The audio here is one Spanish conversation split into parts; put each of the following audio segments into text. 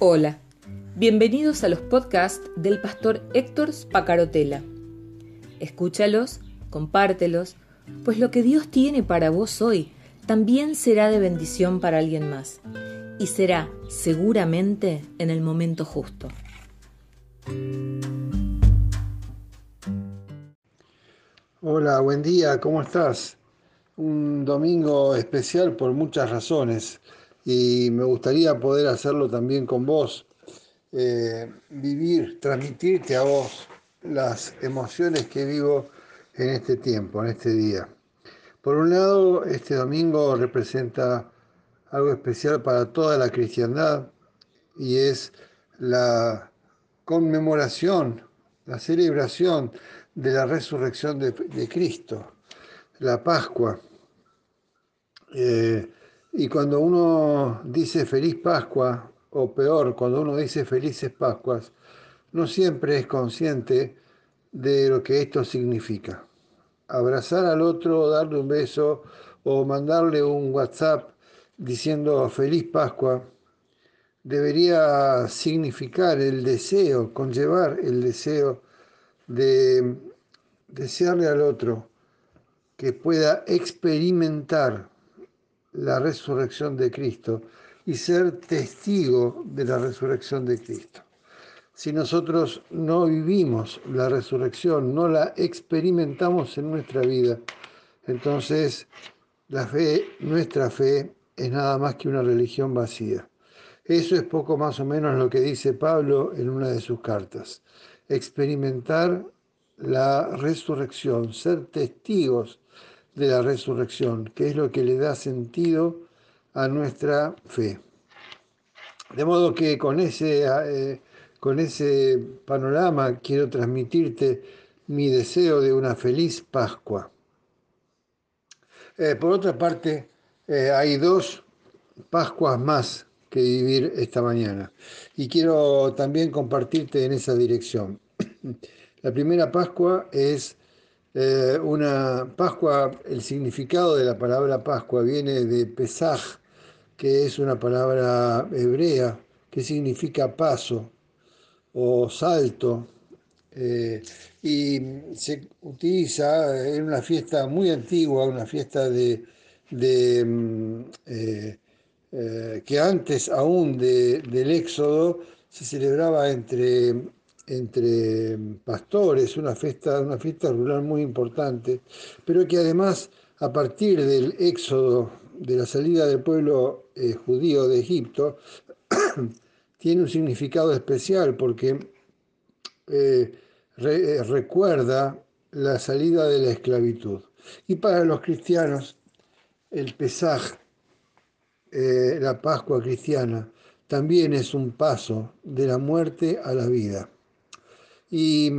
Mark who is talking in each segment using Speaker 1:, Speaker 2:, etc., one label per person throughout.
Speaker 1: Hola, bienvenidos a los podcasts del pastor Héctor Spacarotela. Escúchalos, compártelos, pues lo que Dios tiene para vos hoy también será de bendición para alguien más y será seguramente en el momento justo.
Speaker 2: Hola, buen día, ¿cómo estás? Un domingo especial por muchas razones y me gustaría poder hacerlo también con vos, eh, vivir, transmitirte a vos las emociones que vivo en este tiempo, en este día. Por un lado, este domingo representa algo especial para toda la cristiandad y es la conmemoración, la celebración de la resurrección de, Cristo, la Pascua. Eh, y cuando uno dice feliz Pascua, o peor, cuando uno dice felices Pascuas, no siempre es consciente de lo que esto significa. Abrazar al otro, darle un beso o mandarle un WhatsApp diciendo feliz Pascua debería significar el deseo, conllevar el deseo de desearle al otro que pueda experimentar la resurrección de Cristo y ser testigo de la resurrección de Cristo. Si nosotros no vivimos la resurrección, no la experimentamos en nuestra vida, entonces la fe, nuestra fe, es nada más que una religión vacía. Eso es poco más o menos lo que dice Pablo en una de sus cartas. Experimentar la resurrección, ser testigos de la resurrección, que es lo que le da sentido a nuestra fe. De modo que con ese, eh, con ese panorama quiero transmitirte mi deseo de una feliz Pascua. Eh, por otra parte, eh, hay dos Pascuas más que vivir esta mañana y quiero también compartirte en esa dirección. La primera Pascua es eh, una Pascua, el significado de la palabra Pascua viene de Pesaj, que es una palabra hebrea que significa paso o salto, eh, y se utiliza en una fiesta muy antigua, una fiesta de, mm, eh, que antes aún del Éxodo se celebraba entre entre pastores, una fiesta, una fiesta rural muy importante, pero que además a partir del éxodo, de la salida del pueblo eh, judío de Egipto, tiene un significado especial porque eh, eh, recuerda la salida de la esclavitud. Y para los cristianos, el Pesaj, la Pascua cristiana, también es un paso de la muerte a la vida. Y,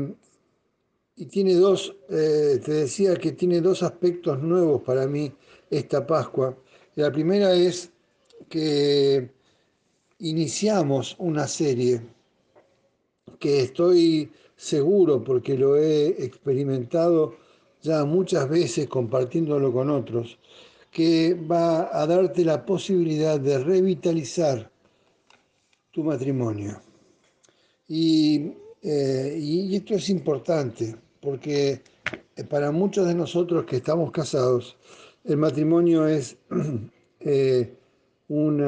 Speaker 2: tiene dos, eh, te decía que tiene dos aspectos nuevos para mí esta Pascua. La primera es que iniciamos una serie que estoy seguro, porque lo he experimentado ya muchas veces compartiéndolo con otros, que va a darte la posibilidad de revitalizar tu matrimonio. Y eh, y, esto es importante porque eh, para muchos de nosotros que estamos casados, el matrimonio es eh, un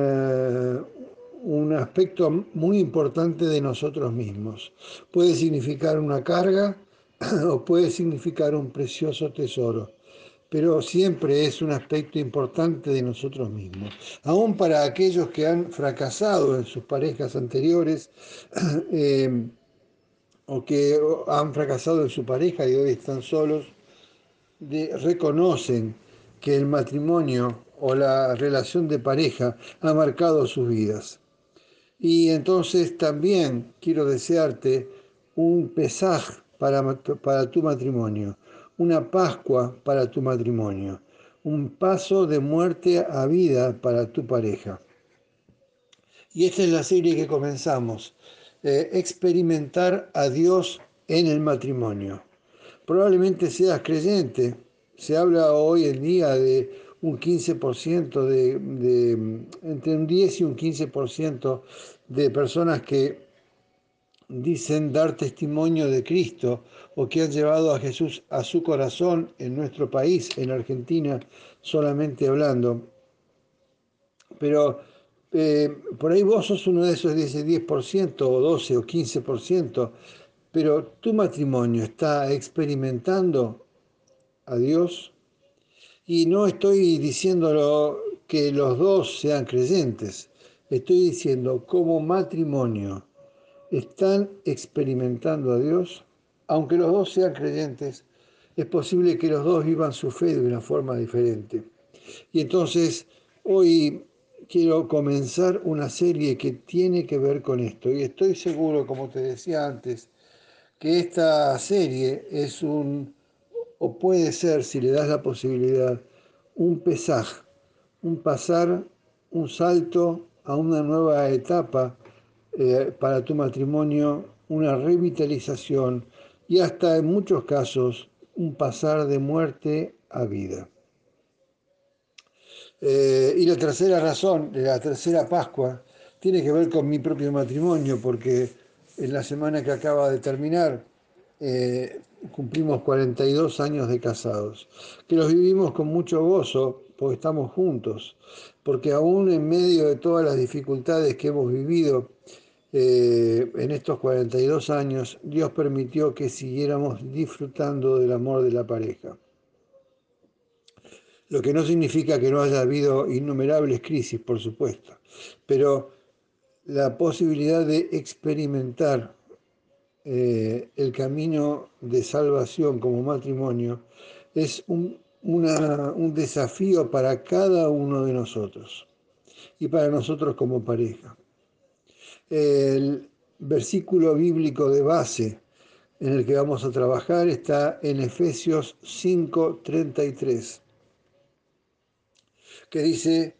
Speaker 2: aspecto muy importante de nosotros mismos. Puede significar una carga o puede significar un precioso tesoro pero siempre es un aspecto importante de nosotros mismos. Aún para aquellos que han fracasado en sus parejas anteriores, o que han fracasado en su pareja y hoy están solos, reconocen que el matrimonio o la relación de pareja ha marcado sus vidas. Y entonces también quiero desearte un pesaj para, para tu matrimonio, una Pascua para tu matrimonio, un paso de muerte a vida para tu pareja. Y esta es la serie que comenzamos eh, experimentar a Dios en el matrimonio. Probablemente seas creyente. Se habla hoy en día de un 15% de, de, entre un 10 y un 15% de personas que dicen dar testimonio de Cristo o que han llevado a Jesús a su corazón en nuestro país, en Argentina, solamente hablando. Pero eh, por ahí vos sos uno de esos 10, 10% o 12 o 15%, pero tu matrimonio está experimentando a Dios y no estoy diciéndolo que los dos sean creyentes, estoy diciendo como matrimonio están experimentando a Dios, aunque los dos sean creyentes, es posible que los dos vivan su fe de una forma diferente. Y entonces hoy quiero comenzar una serie que tiene que ver con esto. Y estoy seguro, como te decía antes, que esta serie es un, o puede ser, si le das la posibilidad, un pesaje, un pasar, un salto a una nueva etapa eh, para tu matrimonio, una revitalización y hasta en muchos casos un pasar de muerte a vida. Eh, y la tercera razón, la tercera Pascua, tiene que ver con mi propio matrimonio, porque en la semana que acaba de terminar eh, cumplimos 42 años de casados, que los vivimos con mucho gozo, porque estamos juntos, porque aún en medio de todas las dificultades que hemos vivido eh, en estos 42 años, Dios permitió que siguiéramos disfrutando del amor de la pareja lo que no significa que no haya habido innumerables crisis, por supuesto, pero la posibilidad de experimentar eh, el camino de salvación como matrimonio es un, un desafío para cada uno de nosotros y para nosotros como pareja. El versículo bíblico de base en el que vamos a trabajar está en Efesios 5:33 que dice,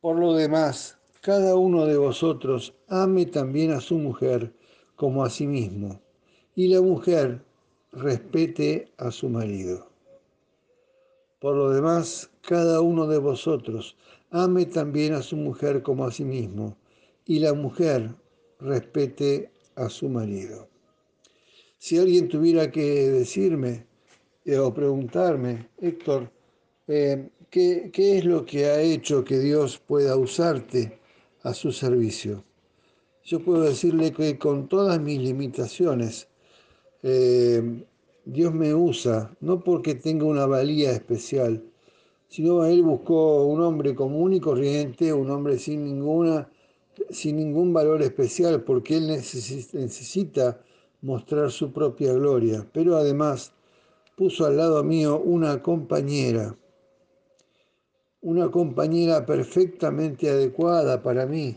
Speaker 2: por lo demás, cada uno de vosotros ame también a su mujer como a sí mismo, y la mujer respete a su marido. Por lo demás, cada uno de vosotros ame también a su mujer como a sí mismo, y la mujer respete a su marido. Si alguien tuviera que decirme eh, o preguntarme, Héctor, eh, ¿qué, es lo que ha hecho que Dios pueda usarte a su servicio? Yo puedo decirle que con todas mis limitaciones, eh, Dios me usa, no porque tenga una valía especial, sino Él buscó un hombre común y corriente, un hombre sin, ninguna, sin ningún valor especial, porque Él necesita mostrar su propia gloria, pero además puso al lado mío una compañera una compañera perfectamente adecuada para mí,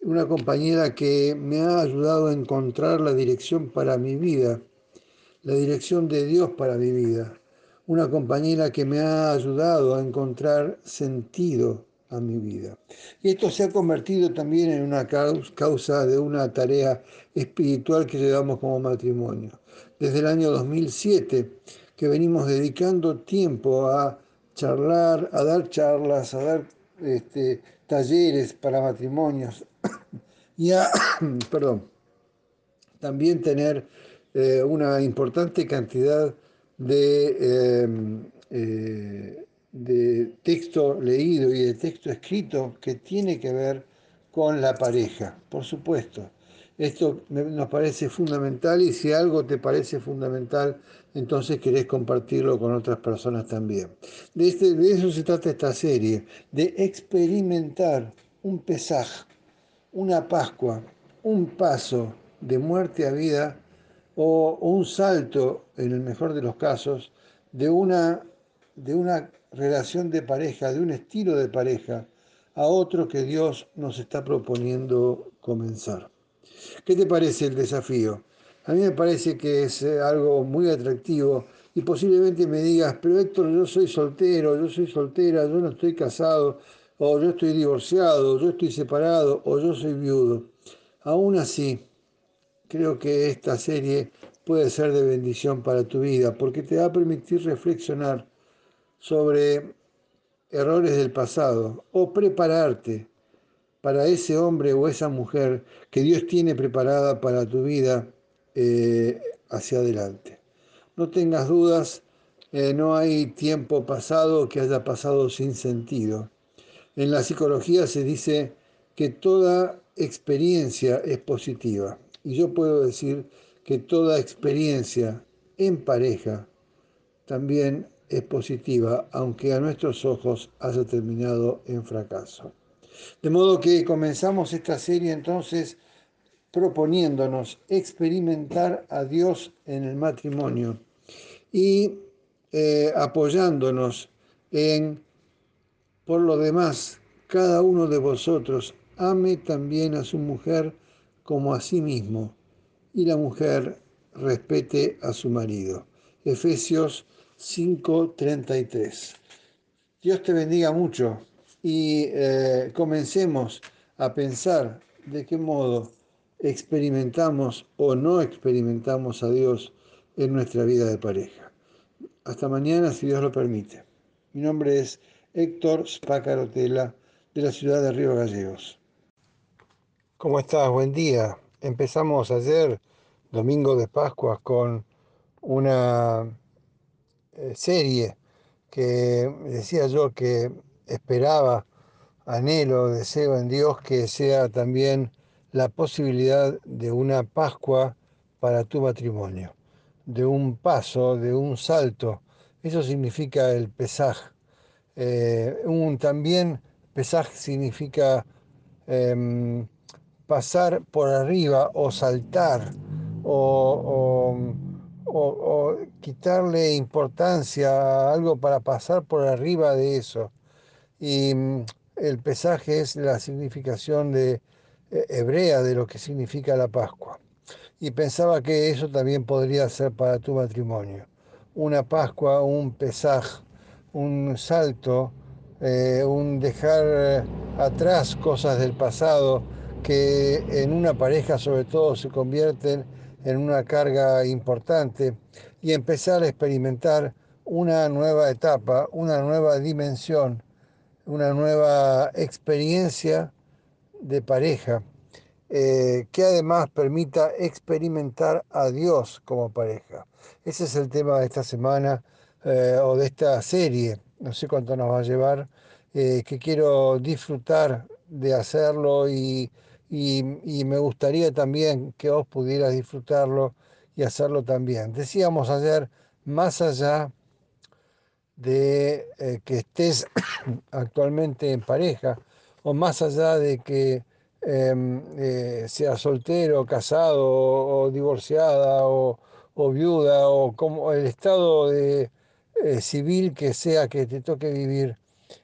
Speaker 2: una compañera que me ha ayudado a encontrar la dirección para mi vida, la dirección de Dios para mi vida, una compañera que me ha ayudado a encontrar sentido a mi vida. Y esto se ha convertido también en una causa de una tarea espiritual que llevamos como matrimonio. Desde el año 2007 que venimos dedicando tiempo a charlar, a dar charlas, a dar este, talleres para matrimonios y a, perdón, también tener eh, una importante cantidad de, em, eh, de texto leído y de texto escrito que tiene que ver con la pareja, por supuesto. Esto nos parece fundamental y si algo te parece fundamental, entonces querés compartirlo con otras personas también. De, este, de eso se trata esta serie, de experimentar un pesaje, una Pascua, un paso de muerte a vida o, un salto, en el mejor de los casos, de una, de una relación de pareja, de un estilo de pareja, a otro que Dios nos está proponiendo comenzar. ¿Qué te parece el desafío? A mí me parece que es eh, algo muy atractivo y posiblemente me digas, pero Héctor, yo soy soltero, yo soy soltera, yo no estoy casado, o yo estoy divorciado, yo estoy separado, o yo soy viudo. Aún así, creo que esta serie puede ser de bendición para tu vida, porque te va a permitir reflexionar sobre errores del pasado o prepararte para ese hombre o esa mujer que Dios tiene preparada para tu vida eh, hacia adelante. No tengas dudas, eh, no hay tiempo pasado que haya pasado sin sentido. En la psicología se dice que toda experiencia es positiva y yo puedo decir que toda experiencia en pareja también es positiva, aunque a nuestros ojos haya terminado en fracaso. De modo que comenzamos esta serie entonces proponiéndonos experimentar a Dios en el matrimonio y eh, apoyándonos en, por lo demás, cada uno de vosotros ame también a su mujer como a sí mismo y la mujer respete a su marido. Efesios 5:33. Dios te bendiga mucho y eh, comencemos a pensar de qué modo experimentamos o no experimentamos a Dios en nuestra vida de pareja. Hasta mañana, si Dios lo permite. Mi nombre es Héctor Spacarotela, de la ciudad de Río Gallegos. ¿Cómo estás? Buen día. Empezamos ayer, domingo de Pascua, con una eh, serie que decía yo que esperaba, anhelo, deseo en Dios que sea también la posibilidad de una Pascua para tu matrimonio, de un paso, de un salto. Eso significa el pesaje. Eh, un, también pesaje significa em, pasar por arriba o saltar o, o, quitarle importancia a algo para pasar por arriba de eso. Y mm, el pesaje es la significación de, eh, hebrea de lo que significa la Pascua. Y pensaba que eso también podría ser para tu matrimonio. Una Pascua, un pesaje, un salto, eh, un dejar eh, atrás cosas del pasado que en una pareja sobre todo se convierten en una carga importante y empezar a experimentar una nueva etapa, una nueva dimensión, una nueva experiencia de pareja eh, que además permita experimentar a Dios como pareja. Ese es el tema de esta semana eh, o de esta serie, no sé cuánto nos va a llevar, eh, que quiero disfrutar de hacerlo y, y, me gustaría también que vos pudieras disfrutarlo y hacerlo también. Decíamos ayer, más allá de que estés actualmente en pareja, o más allá de que em, eh, sea soltero, casado o, divorciada o, viuda o como el estado eh, civil que sea que te toque vivir.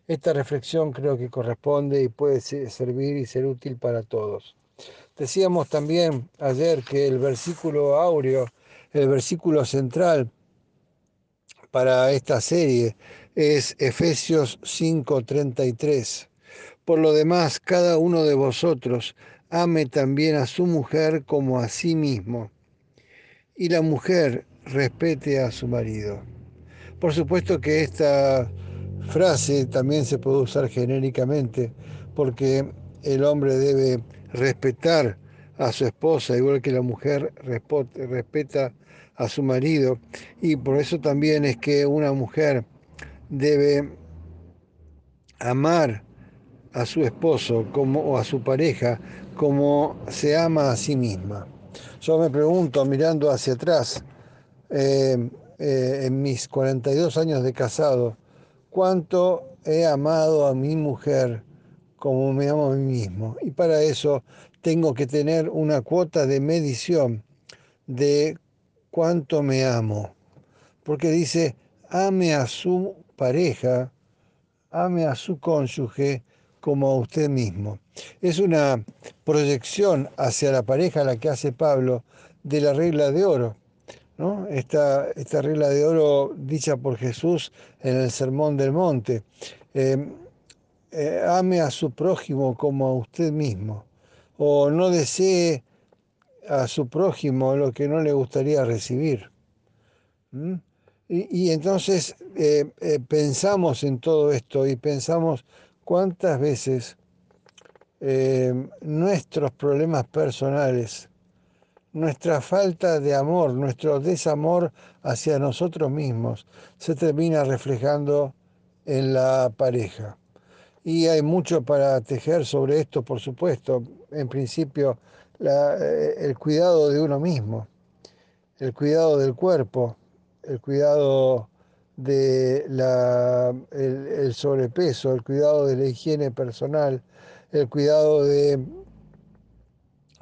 Speaker 2: Esta reflexión creo que corresponde y puede servir y ser útil para todos. Decíamos también ayer que el versículo áureo, el versículo central para esta serie es Efesios 5:33 por lo demás, cada uno de vosotros ame también a su mujer como a sí mismo, y la mujer respete a su marido. Por supuesto que esta frase también se puede usar genéricamente, porque el hombre debe respetar a su esposa, igual que la mujer respeta a su marido, y por eso también es que una mujer debe amar a su esposo como, o a su pareja como se ama a sí misma. Yo me pregunto, mirando hacia atrás, eh, eh, en mis 42 años de casado, cuánto he amado a mi mujer como me amo a mí mismo. Y para eso tengo que tener una cuota de medición de cuánto me amo. Porque dice, ame a su pareja, ame a su cónyuge como a usted mismo. Es una proyección hacia la pareja la que hace Pablo de la regla de oro. ¿no? Esta, esta regla de oro dicha por Jesús en el Sermón del Monte. Eh, eh, ame a su prójimo como a usted mismo. O no desee a su prójimo lo que no le gustaría recibir. Y, entonces eh, eh, pensamos en todo esto y pensamos cuántas veces eh, nuestros problemas personales, nuestra falta de amor, nuestro desamor hacia nosotros mismos se termina reflejando en la pareja. Y hay mucho para tejer sobre esto, por supuesto. En principio, el cuidado de uno mismo, el cuidado del cuerpo, el cuidado de la, el, sobrepeso, el cuidado de la higiene personal, el cuidado de,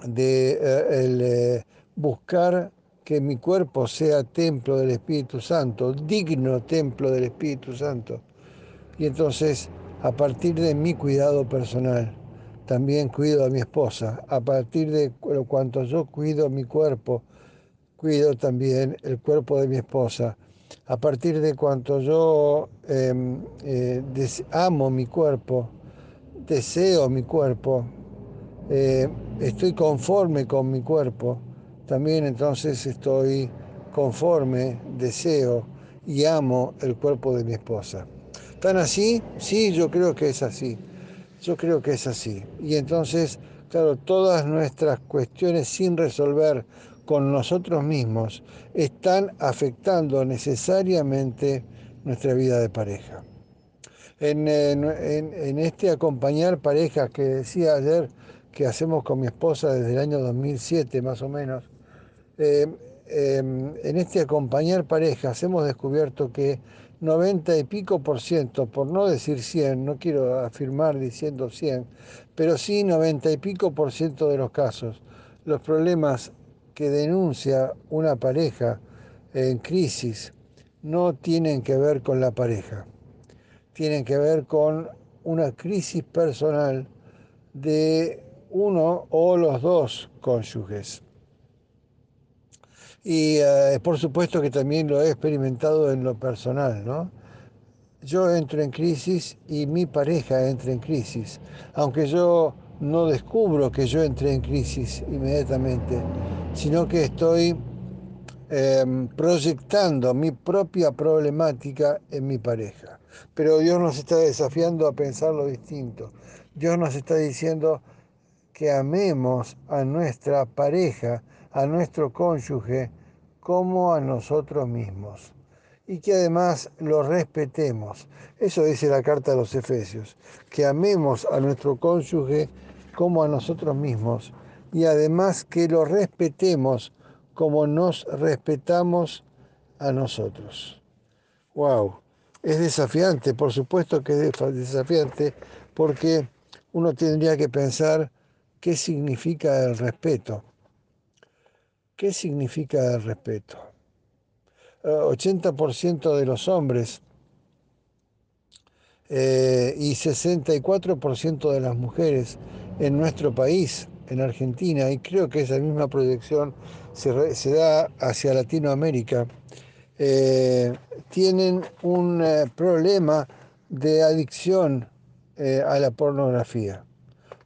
Speaker 2: de eh, eh, buscar que mi cuerpo sea templo del Espíritu Santo, digno templo del Espíritu Santo. Y entonces, a partir de mi cuidado personal, también cuido a mi esposa. A partir de cuanto yo cuido mi cuerpo, cuido también el cuerpo de mi esposa. A partir de cuanto yo em, eh, amo mi cuerpo, deseo mi cuerpo, eh, estoy conforme con mi cuerpo, también entonces estoy conforme, deseo y amo el cuerpo de mi esposa. ¿Tan así? Sí, yo creo que es así. Yo creo que es así. Y entonces, claro, todas nuestras cuestiones sin resolver con nosotros mismos están afectando necesariamente nuestra vida de pareja. En, este acompañar parejas que decía ayer que hacemos con mi esposa desde el año 2007 más o menos, eh, em, en este acompañar parejas hemos descubierto que 90 y pico por ciento, por no decir 100, no quiero afirmar diciendo 100, pero sí 90 y pico por ciento de los casos, los problemas que denuncia una pareja en crisis no tienen que ver con la pareja, tienen que ver con una crisis personal de uno o los dos cónyuges. Y eh, por supuesto que también lo he experimentado en lo personal, ¿no? Yo entro en crisis y mi pareja entra en crisis, aunque yo no descubro que yo entré en crisis inmediatamente, sino que estoy em, proyectando mi propia problemática en mi pareja. Pero Dios nos está desafiando a pensarlo distinto. Dios nos está diciendo que amemos a nuestra pareja, a nuestro cónyuge, como a nosotros mismos. Y que además lo respetemos. Eso dice la carta a los Efesios, que amemos a nuestro cónyuge como a nosotros mismos y además que lo respetemos como nos respetamos a nosotros. ¡Wow! Es desafiante, por supuesto que es desafiante, porque uno tendría que pensar qué significa el respeto. ¿Qué significa el respeto? 80% de los hombres eh, y 64% de las mujeres en nuestro país, en Argentina, y creo que esa misma proyección se, da hacia Latinoamérica, eh, tienen un eh, problema de adicción eh, a la pornografía.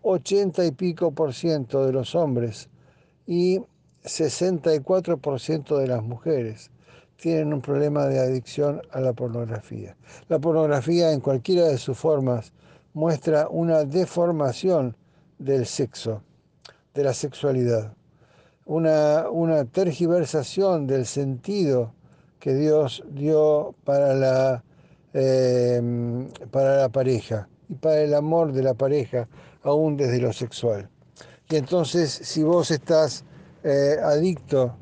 Speaker 2: 80 y pico por ciento de los hombres y 64 por ciento de las mujeres tienen un problema de adicción a la pornografía. La pornografía en cualquiera de sus formas muestra una deformación del sexo, de la sexualidad, una, una tergiversación del sentido que Dios dio para la, em, para la pareja y para el amor de la pareja, aún desde lo sexual. Y entonces, si vos estás eh, adicto,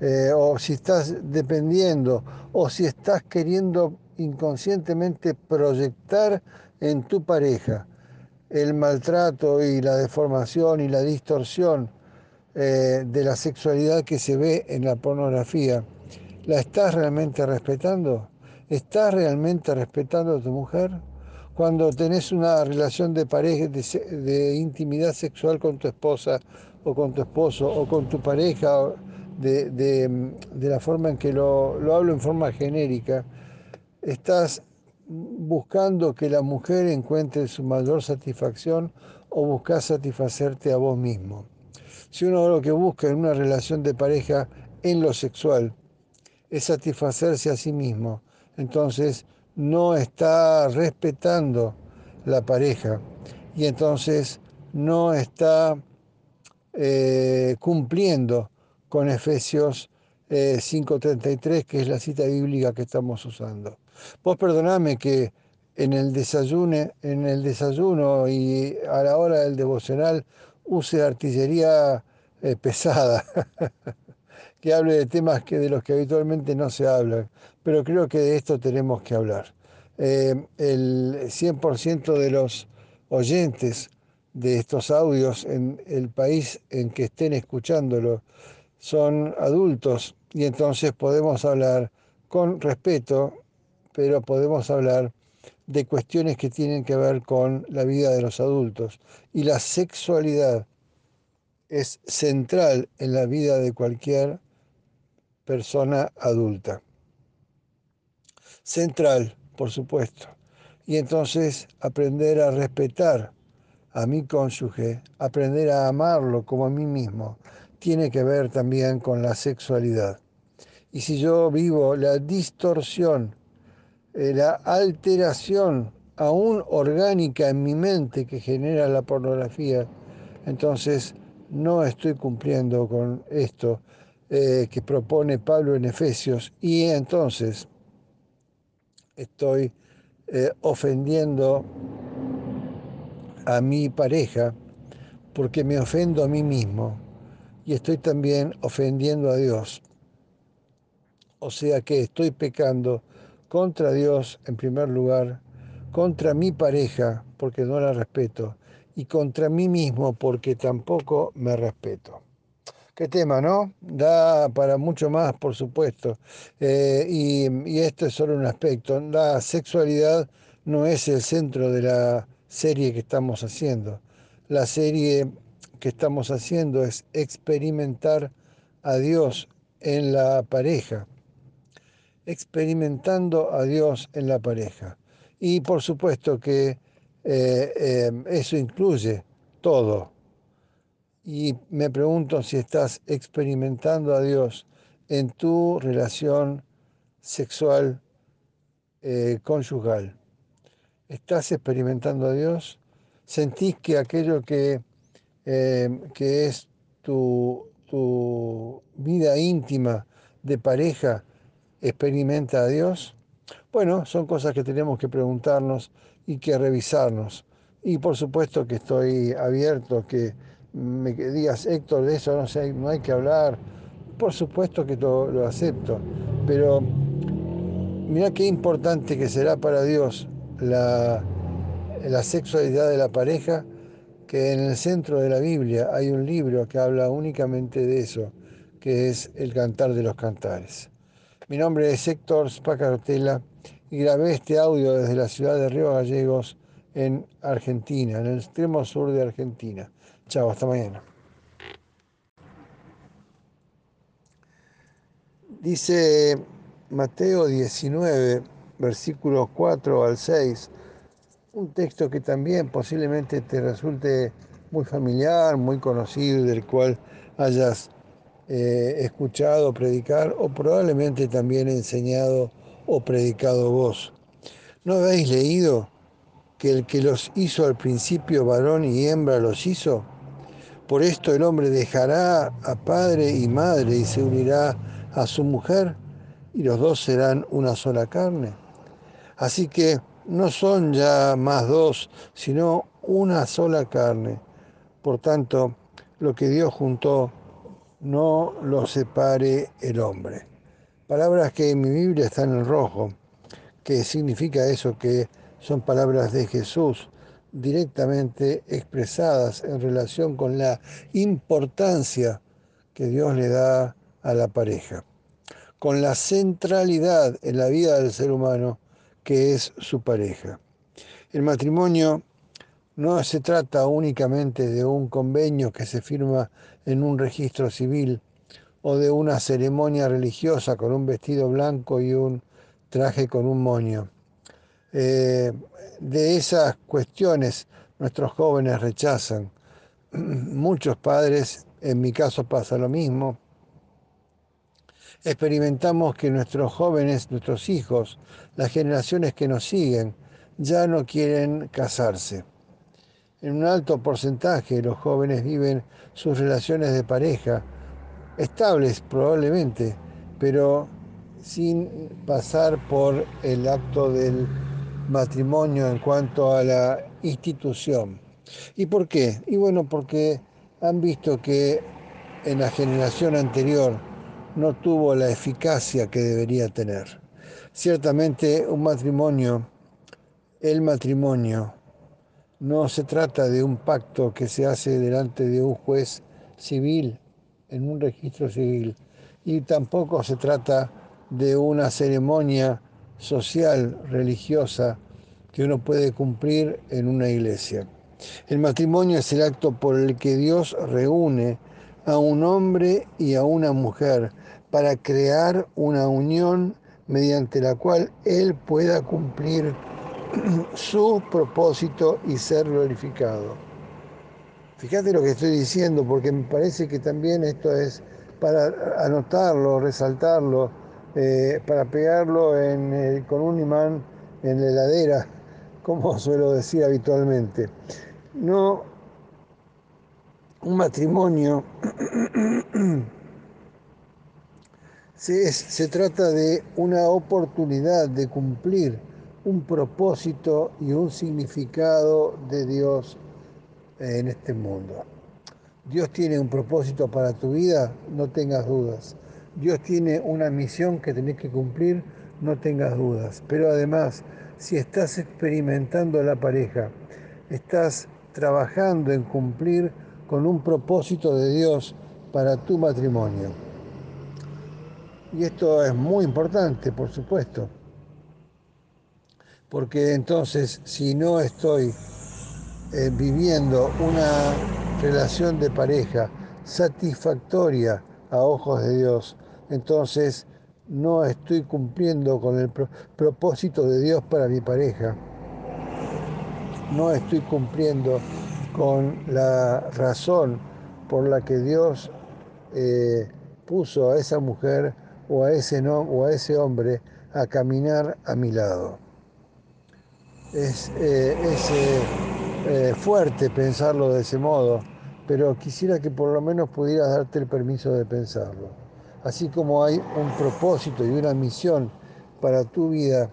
Speaker 2: eh, o si estás dependiendo, o si estás queriendo inconscientemente proyectar en tu pareja el maltrato y la deformación y la distorsión eh, de la sexualidad que se ve en la pornografía, ¿la estás realmente respetando? ¿Estás realmente respetando a tu mujer? Cuando tenés una relación de pareja, de, intimidad sexual con tu esposa o con tu esposo o con tu pareja, de, de la forma en que lo, lo hablo en forma genérica, estás buscando que la mujer encuentre su mayor satisfacción o buscas satisfacerte a vos mismo. Si uno lo que busca en una relación de pareja en lo sexual es satisfacerse a sí mismo. Entonces no está respetando la pareja y entonces no está eh, cumpliendo con Efesios 5.33, eh, que es la cita bíblica que estamos usando. Vos perdoname que en el desayuno, en el desayuno y a la hora del devocional use artillería eh, pesada, que hable de temas que de los que habitualmente no se hablan, pero creo que de esto tenemos que hablar. Eh, el 100% de los oyentes de estos audios en el país en que estén escuchándolo son adultos y entonces podemos hablar con respeto, pero podemos hablar de cuestiones que tienen que ver con la vida de los adultos. Y la sexualidad es central en la vida de cualquier persona adulta. Central, por supuesto. Y entonces aprender a respetar a mi cónyuge, aprender a amarlo como a mí mismo, tiene que ver también con la sexualidad. Y si yo vivo la distorsión, eh, la alteración aún orgánica en mi mente que genera la pornografía, entonces no estoy cumpliendo con esto eh, que propone Pablo en Efesios y entonces estoy eh, ofendiendo a mi pareja porque me ofendo a mí mismo y estoy también ofendiendo a Dios. O sea que estoy pecando contra Dios en primer lugar, contra mi pareja porque no la respeto y contra mí mismo porque tampoco me respeto. Qué tema, ¿no? Da para mucho más, por supuesto. Eh, y, y es solo un aspecto. La sexualidad no es el centro de la serie que estamos haciendo. La serie que estamos haciendo es experimentar a Dios en la pareja, experimentando a Dios en la pareja. Y por supuesto que eh, eh, eso incluye todo. Y me pregunto si estás experimentando a Dios en tu relación sexual eh, conyugal. ¿Estás experimentando a Dios? ¿Sentís que aquello que Em, que es tu, tu vida íntima de pareja, experimenta a Dios? Bueno, son cosas que tenemos que preguntarnos y que revisarnos. Y por supuesto que estoy abierto, que me digas, Héctor, de eso no, no hay que hablar. Por supuesto que lo, lo acepto, pero mira qué importante que será para Dios la, la sexualidad de la pareja que en el centro de la Biblia hay un libro que habla únicamente de eso, que es el Cantar de los Cantares. Mi nombre es Héctor Spacarotela y grabé este audio desde la ciudad de Río Gallegos en Argentina, en el extremo sur de Argentina. Chao, hasta mañana. Dice Mateo 19, versículos 4 al 6 un texto que también posiblemente te resulte muy familiar, muy conocido, del cual hayas eh, escuchado predicar o probablemente también enseñado o predicado vos. ¿No habéis leído que el que los hizo al principio varón y hembra los hizo? Por esto el hombre dejará a padre y madre y se unirá a su mujer y los dos serán una sola carne. Así que no son ya más dos, sino una sola carne. Por tanto, lo que Dios juntó, no lo separe el hombre. Palabras que en mi Biblia están en rojo, que significa eso, que son palabras de Jesús directamente expresadas en relación con la importancia que Dios le da a la pareja, con la centralidad en la vida del ser humano que es su pareja. El matrimonio no se trata únicamente de un convenio que se firma en un registro civil o de una ceremonia religiosa con un vestido blanco y un traje con un moño. Eh, de esas cuestiones nuestros jóvenes rechazan. Muchos padres, en mi caso pasa lo mismo, Experimentamos que nuestros jóvenes, nuestros hijos, las generaciones que nos siguen, ya no quieren casarse. En un alto porcentaje los jóvenes viven sus relaciones de pareja, estables probablemente, pero sin pasar por el acto del matrimonio en cuanto a la institución. ¿Y por qué? Y bueno, porque han visto que en la generación anterior no tuvo la eficacia que debería tener. Ciertamente un matrimonio, el matrimonio, no se trata de un pacto que se hace delante de un juez civil, en un registro civil, y tampoco se trata de una ceremonia social, religiosa, que uno puede cumplir en una iglesia. El matrimonio es el acto por el que Dios reúne a un hombre y a una mujer para crear una unión mediante la cual Él pueda cumplir su propósito y ser glorificado. Fíjate lo que estoy diciendo, porque me parece que también esto es para anotarlo, resaltarlo, eh, para pegarlo con un imán en la heladera, como suelo decir habitualmente. No, un matrimonio se, trata de una oportunidad de cumplir un propósito y un significado de Dios en este mundo. Dios tiene un propósito para tu vida, no tengas dudas. Dios tiene una misión que tenés que cumplir, no tengas dudas. Pero además, si estás experimentando la pareja, estás trabajando en cumplir con un propósito de Dios para tu matrimonio. Y esto es muy importante, por supuesto porque entonces si no estoy eh, viviendo una relación de pareja satisfactoria a ojos de Dios, entonces no estoy cumpliendo con el propósito de Dios para mi pareja. No estoy cumpliendo con la razón por la que Dios eh, puso a esa mujer o a ese, no, o a ese hombre a caminar a mi lado es, eh, eh, eh, fuerte pensarlo de ese modo, pero quisiera que por lo menos pudieras darte el permiso de pensarlo. Así como hay un propósito y una misión para tu vida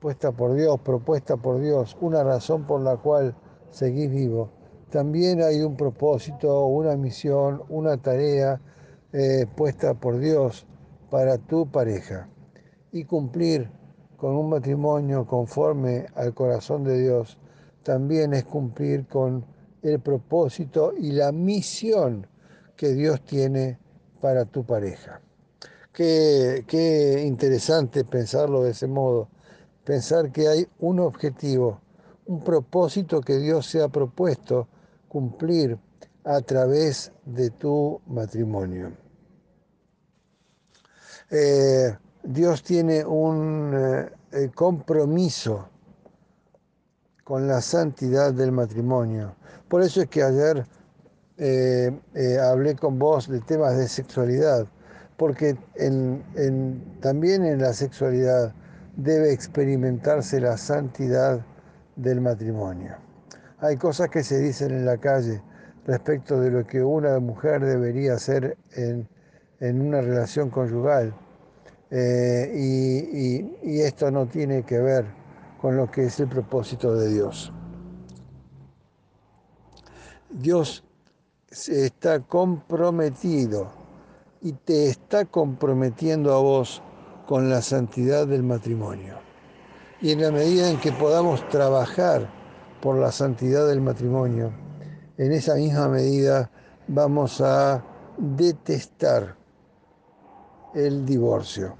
Speaker 2: puesta por Dios, propuesta por Dios, una razón por la cual seguís vivo, también hay un propósito, una misión, una tarea puesta por Dios para tu pareja. Y cumplir con un matrimonio conforme al corazón de Dios también es cumplir con el propósito y la misión que Dios tiene para tu pareja. Qué, interesante pensarlo de ese modo, pensar que hay un objetivo, un propósito que Dios se ha propuesto cumplir a través de tu matrimonio. Eh, Dios tiene un eh, compromiso con la santidad del matrimonio. Por eso es que ayer eh, hablé con vos de temas de sexualidad, porque también en la sexualidad debe experimentarse la santidad del matrimonio. Hay cosas que se dicen en la calle respecto de lo que una mujer debería hacer en, en una relación conyugal eh, y, esto no tiene que ver con lo que es el propósito de Dios. Dios está comprometido y te está comprometiendo a vos con la santidad del matrimonio. Y en la medida en que podamos trabajar por la santidad del matrimonio, en esa misma medida vamos a detestar el divorcio.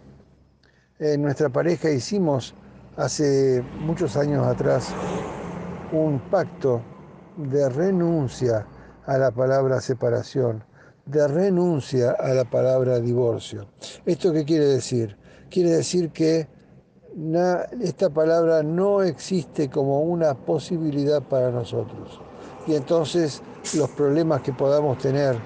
Speaker 2: En nuestra pareja hicimos hace muchos años atrás un pacto de renuncia a la palabra separación, de renuncia a la palabra divorcio. ¿Esto qué quiere decir? Quiere decir que esta palabra no existe como una posibilidad para nosotros. Y entonces los problemas que podamos tener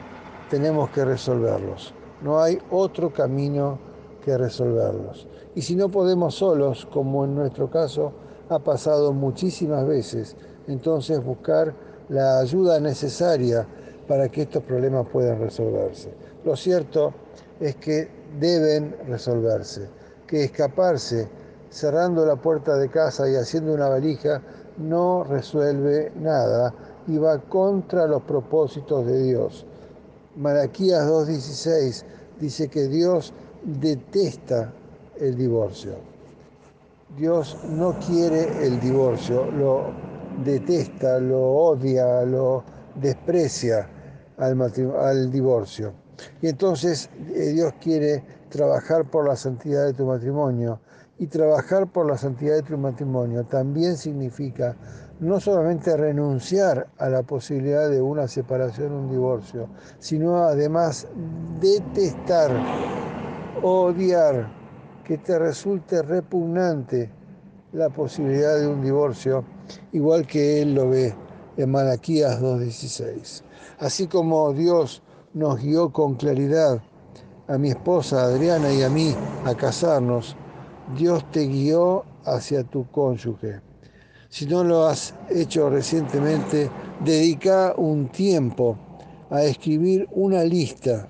Speaker 2: tenemos que resolverlos No hay otro camino que resolverlos. Y si no podemos solos, como en nuestro caso ha pasado muchísimas veces, entonces buscar la ayuda necesaria para que estos problemas puedan resolverse. Lo cierto es que deben resolverse, que escaparse cerrando la puerta de casa y haciendo una valija no resuelve nada y va contra los propósitos de Dios. Malaquías 2.16 dice que Dios detesta el divorcio. Dios no quiere el divorcio, lo detesta, lo odia, lo desprecia al, al divorcio. Y entonces eh, Dios quiere trabajar por la santidad de tu matrimonio. Y trabajar por la santidad de tu matrimonio también significa no solamente renunciar a la posibilidad de una separación, un divorcio, sino además detestar, odiar, que te resulte repugnante la posibilidad de un divorcio, igual que Él lo ve en Malaquías 2.16. Así como Dios nos guió con claridad a mi esposa Adriana y a mí a casarnos, Dios te guió hacia tu cónyuge. Si no lo has hecho recientemente, dedica un tiempo a escribir una lista.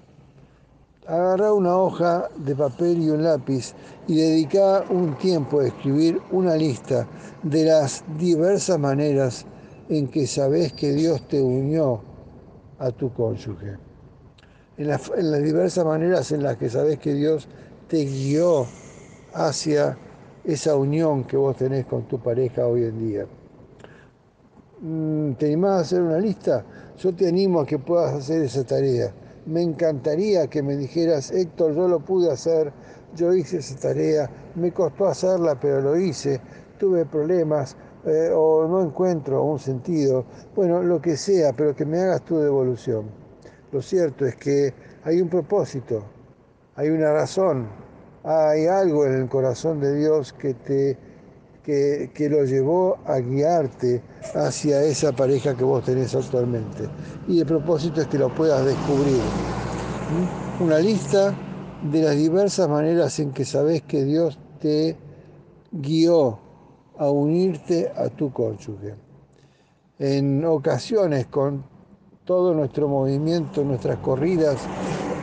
Speaker 2: Agarra una hoja de papel y un lápiz y dedica un tiempo a escribir una lista de las diversas maneras en que sabes que Dios te unió a tu cónyuge. En, las diversas maneras en las que sabes que Dios te guió hacia esa unión que vos tenés con tu pareja hoy en día. Mm, ¿Te animás a hacer una lista? Yo te animo a que puedas hacer esa tarea. Me encantaría que me dijeras, Héctor, yo lo pude hacer, yo hice esa tarea, me costó hacerla, pero lo hice, tuve problemas eh, o no encuentro un sentido. Bueno, lo que sea, pero que me hagas tu devolución. Lo cierto es que hay un propósito, hay una razón, hay algo en el corazón de Dios que te que, lo llevó a guiarte hacia esa pareja que vos tenés actualmente. Y el propósito es que lo puedas descubrir. Una lista de las diversas maneras en que sabés que Dios te guió a unirte a tu cónyuge. En ocasiones, con todo nuestro movimiento, nuestras corridas,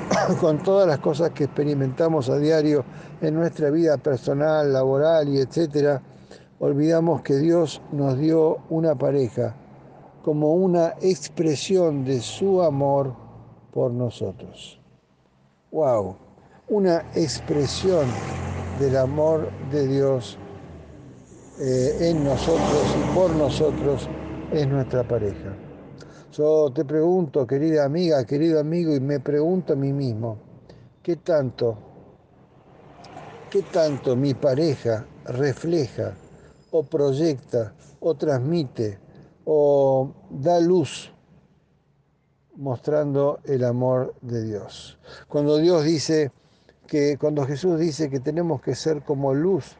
Speaker 2: con todas las cosas que experimentamos a diario en nuestra vida personal, laboral y etcétera, olvidamos que Dios nos dio una pareja como una expresión de su amor por nosotros. ¡Wow! Una expresión del amor de Dios eh, en nosotros y por nosotros es nuestra pareja. Yo te pregunto, querida amiga, querido amigo, y me pregunto a mí mismo, ¿qué tanto, qué tanto mi pareja refleja o proyecta o transmite o da luz mostrando el amor de Dios? Cuando Dios dice que, cuando Jesús dice que tenemos que ser como luz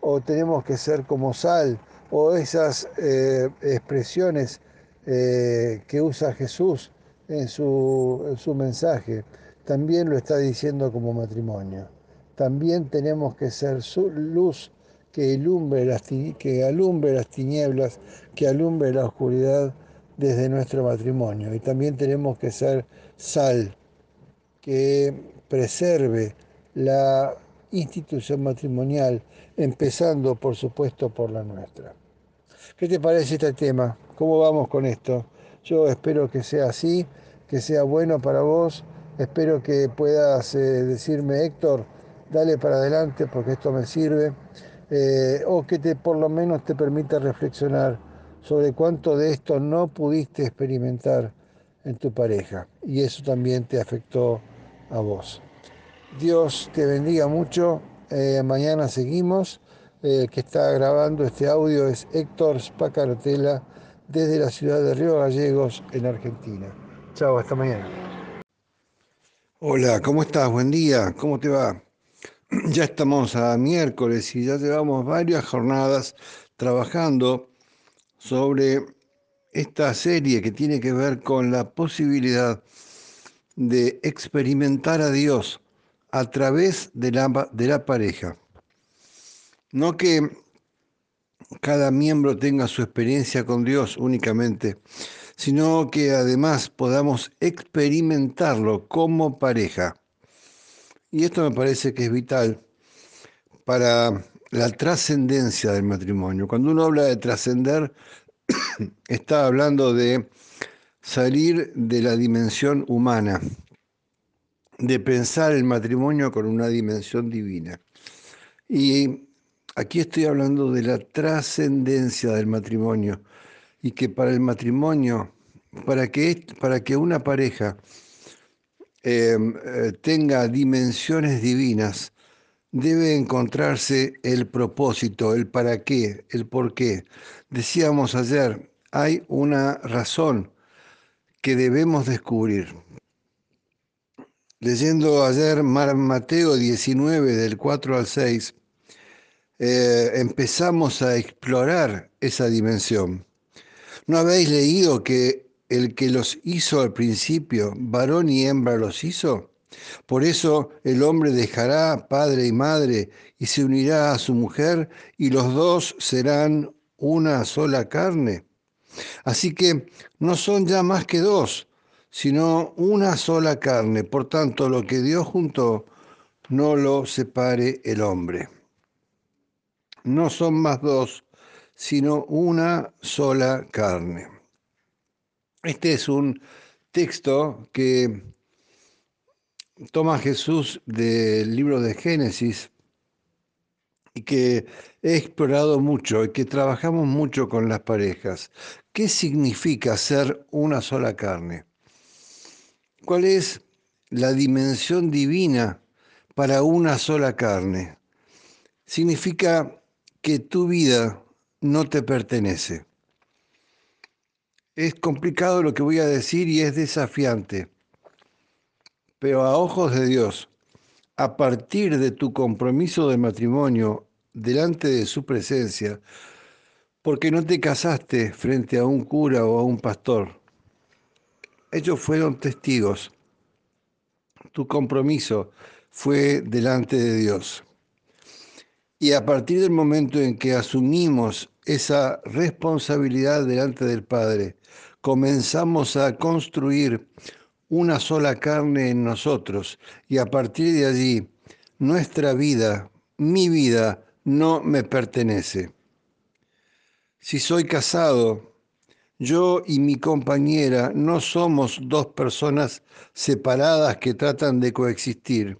Speaker 2: o tenemos que ser como sal o esas eh, expresiones eh, que usa Jesús en su, mensaje, también lo está diciendo como matrimonio. También tenemos que ser su luz que las, que alumbre las tinieblas, que alumbre la oscuridad desde nuestro matrimonio. Y también tenemos que ser sal, que preserve la institución matrimonial, empezando por supuesto por la nuestra. ¿Qué te parece este tema? ¿Cómo vamos con esto? Yo espero que sea así, que sea bueno para vos. Espero que puedas eh, decirme, Héctor, dale para adelante porque esto me sirve. Eh, o que te, por lo menos te permita reflexionar sobre cuánto de esto no pudiste experimentar en tu pareja. Y eso también te afectó a vos. Dios te bendiga mucho. Eh, mañana seguimos. El que está grabando este audio es Héctor Spacarotela desde la ciudad de Río Gallegos, en Argentina. Chao, hasta mañana. Hola, ¿cómo estás? Buen día, ¿cómo te va? Ya estamos a miércoles y ya llevamos varias jornadas trabajando sobre esta serie que tiene que ver con la posibilidad de experimentar a Dios a través de la, de la pareja. No que cada miembro tenga su experiencia con Dios únicamente, sino que además podamos experimentarlo como pareja. Y esto me parece que es vital para la trascendencia del matrimonio. Cuando uno habla de trascender, está hablando de salir de la dimensión humana, de pensar el matrimonio con una dimensión divina. Y aquí estoy hablando de la trascendencia del matrimonio y que para el matrimonio, para que, para que una pareja em, eh, tenga dimensiones divinas, debe encontrarse el propósito, el para qué, el por qué. Decíamos ayer, hay una razón que debemos descubrir. Leyendo ayer Mateo 19 del 4 al 6, eh, empezamos a explorar esa dimensión. ¿No habéis leído que el que los hizo al principio, varón y hembra los hizo? Por eso el hombre dejará padre y madre y se unirá a su mujer y los dos serán una sola carne. Así que no son ya más que dos, sino una sola carne. Por tanto, lo que Dios juntó, no lo separe el hombre. No son más dos, sino una sola carne. Este es un texto que toma Jesús del libro de Génesis y que he explorado mucho y que trabajamos mucho con las parejas. ¿Qué significa ser una sola carne? ¿Cuál es la dimensión divina para una sola carne? Significa que tu vida no te pertenece. Es complicado lo que voy a decir y es desafiante, pero a ojos de Dios, a partir de tu compromiso de matrimonio delante de su presencia, porque no te casaste frente a un cura o a un pastor. Ellos fueron testigos. Tu compromiso fue delante de Dios. Y a partir del momento en que asumimos esa responsabilidad delante del Padre, comenzamos a construir una sola carne en nosotros y a partir de allí nuestra vida, mi vida, no me pertenece. Si soy casado, yo y mi compañera no somos dos personas separadas que tratan de coexistir,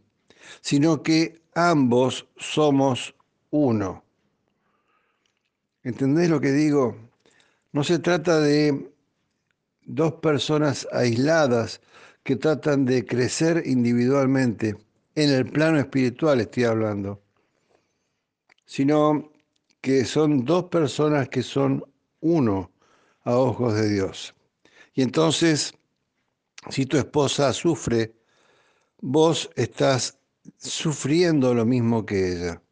Speaker 2: sino que ambos somos uno. ¿Entendés lo que digo? No se trata de dos personas aisladas que tratan de crecer individualmente, en el plano espiritual estoy hablando, sino que son dos personas que son uno a ojos de Dios. Y entonces, si tu esposa sufre, vos estás sufriendo lo mismo que ella.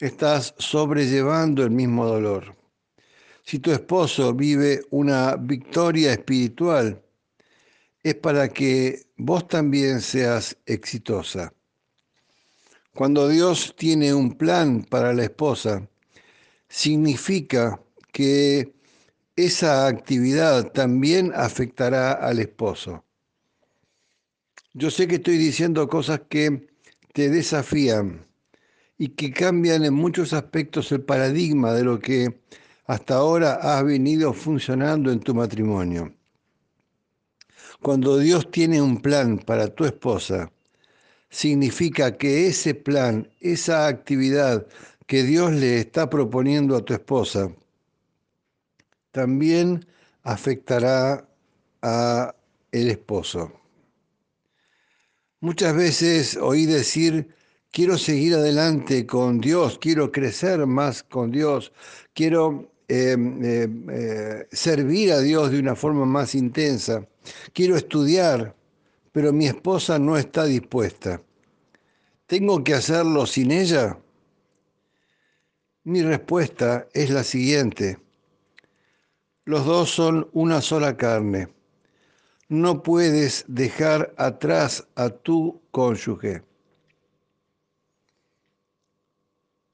Speaker 2: Estás sobrellevando el mismo dolor. Si tu esposo vive una victoria espiritual, es para que vos también seas exitosa. Cuando Dios tiene un plan para la esposa, significa que esa actividad también afectará al esposo. Yo sé que estoy diciendo cosas que te desafían y que cambian en muchos aspectos el paradigma de lo que hasta ahora has venido funcionando en tu matrimonio. Cuando Dios tiene un plan para tu esposa, significa que ese plan, esa actividad que Dios le está proponiendo a tu esposa también afectará a el esposo. Muchas veces oí decir, quiero seguir adelante con Dios, quiero crecer más con Dios, quiero eh, eh, eh, servir a Dios de una forma más intensa, quiero estudiar, pero mi esposa no está dispuesta. ¿Tengo que hacerlo sin ella? Mi respuesta es la siguiente. Los dos son una sola carne. no puedes dejar atrás a tu cónyuge.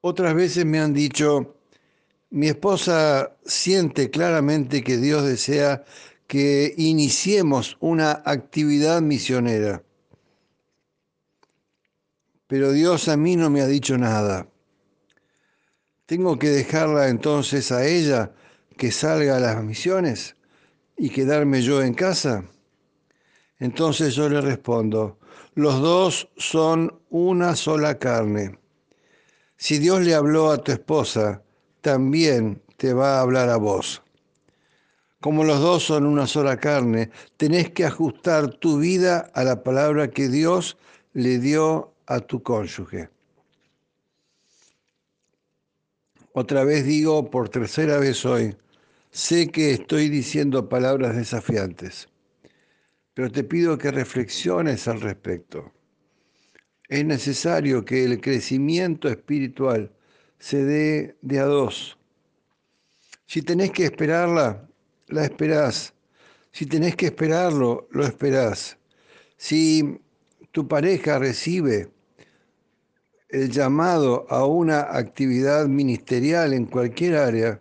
Speaker 2: Otras veces me han dicho, mi esposa siente claramente que Dios desea que iniciemos una actividad misionera. Pero Dios a mí no me ha dicho nada. ¿Tengo que dejarla entonces a ella que salga a las misiones y quedarme yo en casa? Entonces yo le respondo, los dos son una sola carne. Si Dios le habló a tu esposa, también te va a hablar a vos. Como los dos son una sola carne, tenés que ajustar tu vida a la palabra que Dios le dio a tu cónyuge. Otra vez digo, por tercera vez hoy, sé que estoy diciendo palabras desafiantes, pero te pido que reflexiones al respecto. Es necesario que el crecimiento espiritual se dé de a dos. Si tenés que esperarla, la esperás. Si tenés que esperarlo, lo esperás. Si tu pareja recibe el llamado a una actividad ministerial en cualquier área,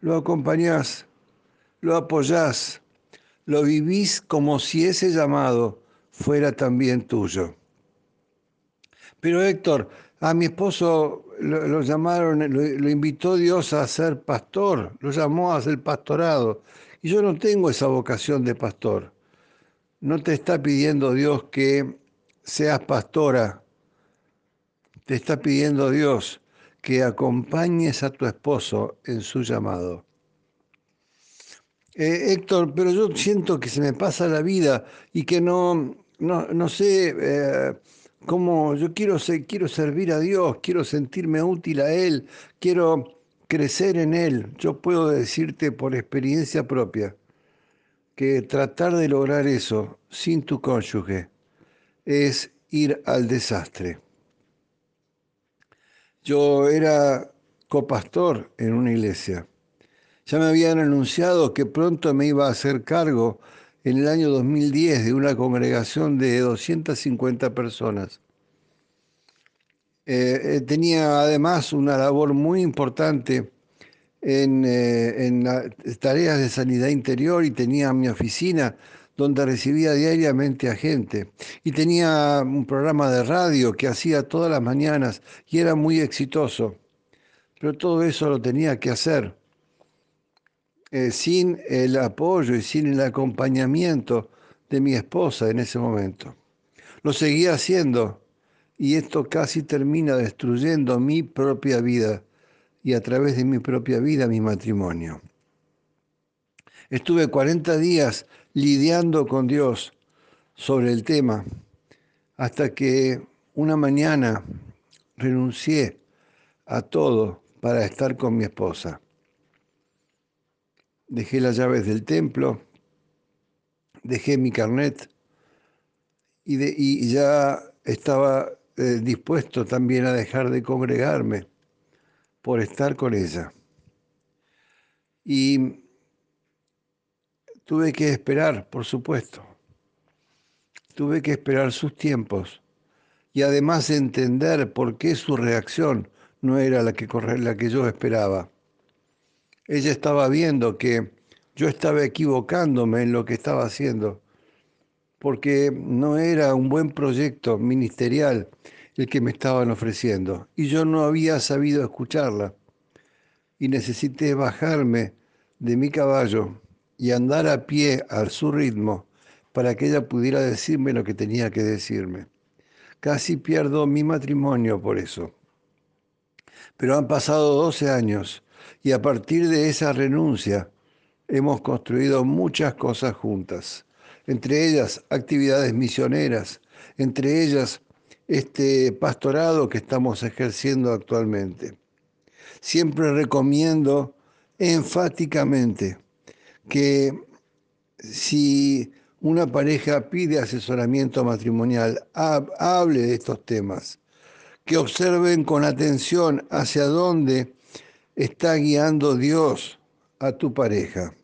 Speaker 2: lo acompañás, lo apoyás, lo vivís como si ese llamado fuera también tuyo. Pero Héctor, a mi esposo lo, llamaron, lo, invitó Dios a ser pastor, lo llamó a ser pastorado. Y yo no tengo esa vocación de pastor. No te está pidiendo Dios que seas pastora. Te está pidiendo Dios que acompañes a tu esposo en su llamado. Eh, Héctor, pero yo siento que se me pasa la vida y que no, no, sé, eh, como yo quiero, quiero servir a Dios, quiero sentirme útil a Él, quiero crecer en Él. Yo puedo decirte por experiencia propia que tratar de lograr eso sin tu cónyuge es ir al desastre. Yo era copastor en una iglesia. Ya me habían anunciado que pronto me iba a hacer cargo en el año 2010 de una congregación de 250 personas. Eh, eh, tenía además una labor muy importante en, eh, en tareas de sanidad interior y tenía mi oficina donde recibía diariamente a gente. Y tenía un programa de radio que hacía todas las mañanas y era muy exitoso. Pero todo eso lo tenía que hacer eh, sin el apoyo y sin el acompañamiento de mi esposa en ese momento. Lo seguía haciendo y esto casi termina destruyendo mi propia vida y a través de mi propia vida mi matrimonio. Estuve 40 días lidiando con Dios sobre el tema hasta que una mañana renuncié a todo para estar con mi esposa dejé las llaves del templo, dejé mi carnet y, ya estaba eh, dispuesto también a dejar de congregarme por estar con ella. Y tuve que esperar, por supuesto. Tuve que esperar sus tiempos y además entender por qué su reacción no era la que, la que yo esperaba ella estaba viendo que yo estaba equivocándome en lo que estaba haciendo, porque no era un buen proyecto ministerial el que me estaban ofreciendo, y yo no había sabido escucharla, y necesité bajarme de mi caballo y andar a pie a su ritmo para que ella pudiera decirme lo que tenía que decirme. Casi pierdo mi matrimonio por eso. Pero han pasado 12 años y a partir de esa renuncia hemos construido muchas cosas juntas, entre ellas actividades misioneras, entre ellas este pastorado que estamos ejerciendo actualmente. Siempre recomiendo enfáticamente que si una pareja pide asesoramiento matrimonial, hable de estos temas, que observen con atención hacia dónde está guiando Dios a tu pareja.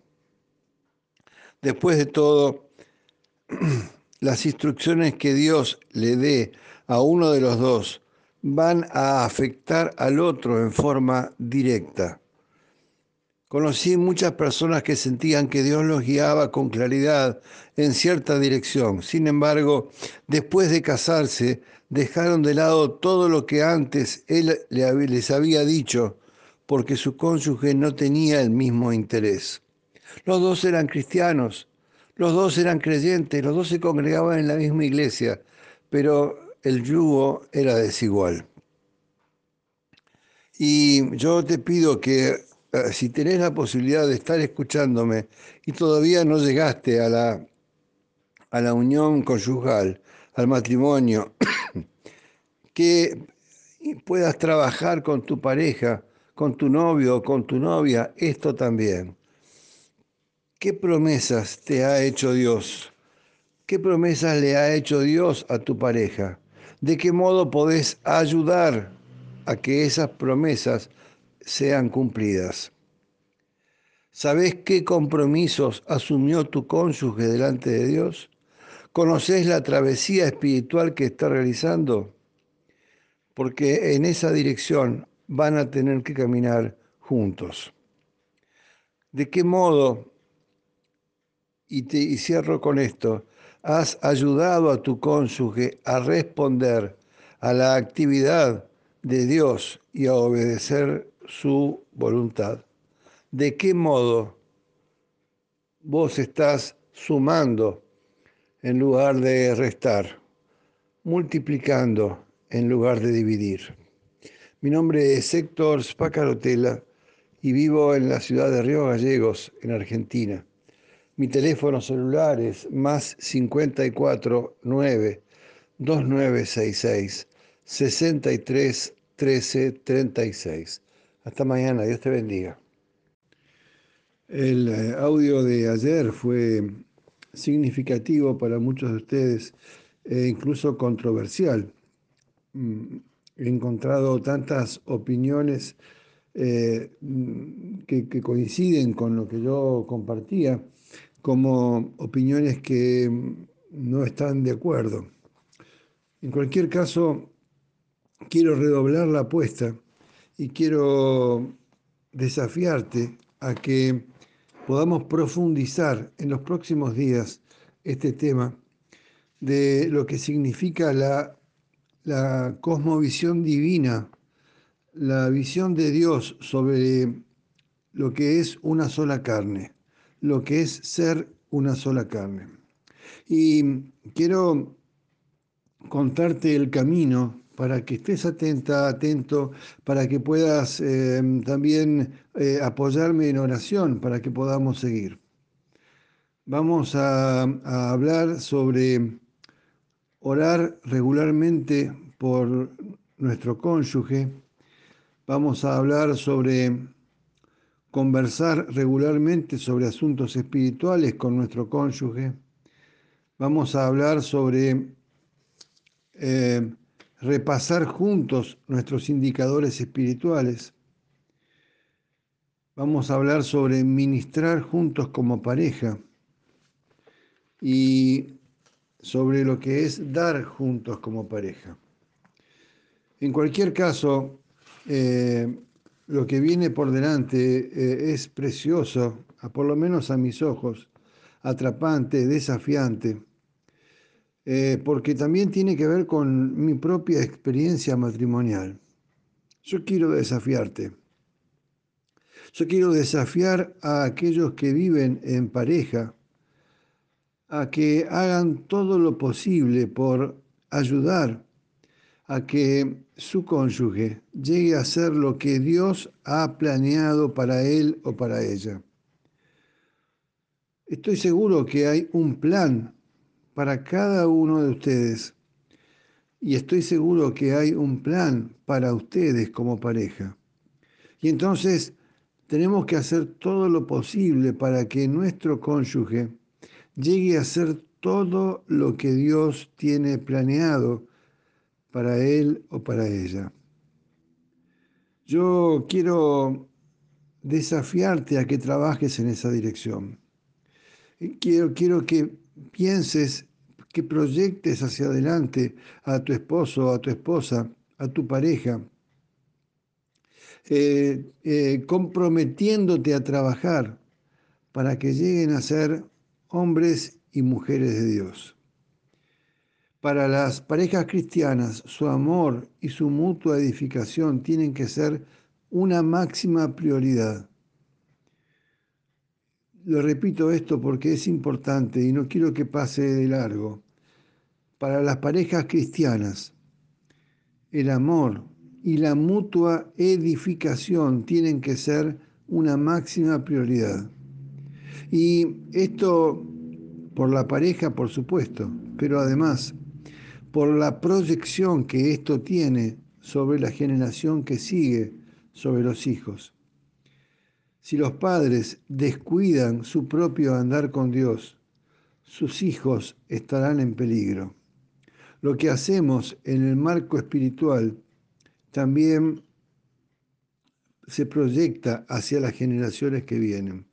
Speaker 2: Después de todo, las instrucciones que Dios le dé a uno de los dos van a afectar al otro en forma directa. Conocí muchas personas que sentían que Dios los guiaba con claridad en cierta dirección. Sin embargo, después de casarse, dejaron de lado todo lo que antes Él les había dicho porque su cónyuge no tenía el mismo interés. Los dos eran cristianos, los dos eran creyentes, los dos se congregaban en la misma iglesia, pero el yugo era desigual. Y yo te pido que eh, si tenés la posibilidad de estar escuchándome y todavía no llegaste a la, a la unión conyugal, al matrimonio, que puedas trabajar con tu pareja, con tu novio o con tu novia, esto también. ¿Qué promesas te ha hecho Dios? ¿Qué promesas le ha hecho Dios a tu pareja? ¿De qué modo podés ayudar a que esas promesas sean cumplidas. ¿Sabés qué compromisos asumió tu cónyuge delante de Dios? ¿Conoces la travesía espiritual que está realizando? Porque en esa dirección van a tener que caminar juntos. ¿De qué modo, y, te, y cierro con esto, has ayudado a tu cónyuge a responder a la actividad de Dios y a obedecer su voluntad. ¿De qué modo vos estás sumando en lugar de restar, multiplicando en lugar de dividir? Mi nombre es Héctor Spacarotela y vivo en la ciudad de Río Gallegos, en Argentina. Mi teléfono celular es más 54 9 2966 63 13 36. Hasta mañana, Dios te bendiga. El eh, audio de ayer fue significativo para muchos de ustedes e incluso controversial. He encontrado tantas opiniones eh, que, coinciden con lo que yo compartía, como opiniones que no están de acuerdo. En cualquier caso, quiero redoblar la apuesta y quiero desafiarte a que podamos profundizar en los próximos días este tema de lo que significa la, la cosmovisión divina, la visión de Dios sobre lo que es una sola carne, lo que es ser una sola carne. Y quiero contarte el camino para que estés atenta, atento, para que puedas eh, también eh, apoyarme en oración, para que podamos seguir. Vamos a, a hablar sobre orar regularmente por nuestro cónyuge. Vamos a hablar sobre conversar regularmente sobre asuntos espirituales con nuestro cónyuge. Vamos a hablar sobre eh, repasar juntos nuestros indicadores espirituales. Vamos a hablar sobre ministrar juntos como pareja y sobre lo que es dar juntos como pareja. En cualquier caso, eh, lo que viene por delante eh, es precioso, por lo menos a mis ojos, atrapante, desafiante eh, porque también tiene que ver con mi propia experiencia matrimonial. Yo quiero desafiarte. Yo quiero desafiar a aquellos que viven en pareja a que hagan todo lo posible por ayudar a que su cónyuge llegue a ser lo que Dios ha planeado para él o para ella. Estoy seguro que hay un plan para cada uno de ustedes. Y estoy seguro que hay un plan para ustedes como pareja. Y entonces tenemos que hacer todo lo posible para que nuestro cónyuge llegue a ser todo lo que Dios tiene planeado para él o para ella. Yo quiero desafiarte a que trabajes en esa dirección. quiero, quiero que pienses, que proyectes hacia adelante a tu esposo, a tu esposa, a tu pareja, eh, eh, comprometiéndote a trabajar para que lleguen a ser hombres y mujeres de Dios. Para las parejas cristianas, su amor y su mutua edificación tienen que ser una máxima prioridad. Lo repito esto porque es importante y no quiero que pase de largo. Para las parejas cristianas, el amor y la mutua edificación tienen que ser una máxima prioridad. Y esto por la pareja, por supuesto, pero además por la proyección que esto tiene sobre la generación que sigue, sobre los hijos. Si los padres descuidan su propio andar con Dios, sus hijos estarán en peligro. Lo que hacemos en el marco espiritual también se proyecta hacia las generaciones que vienen.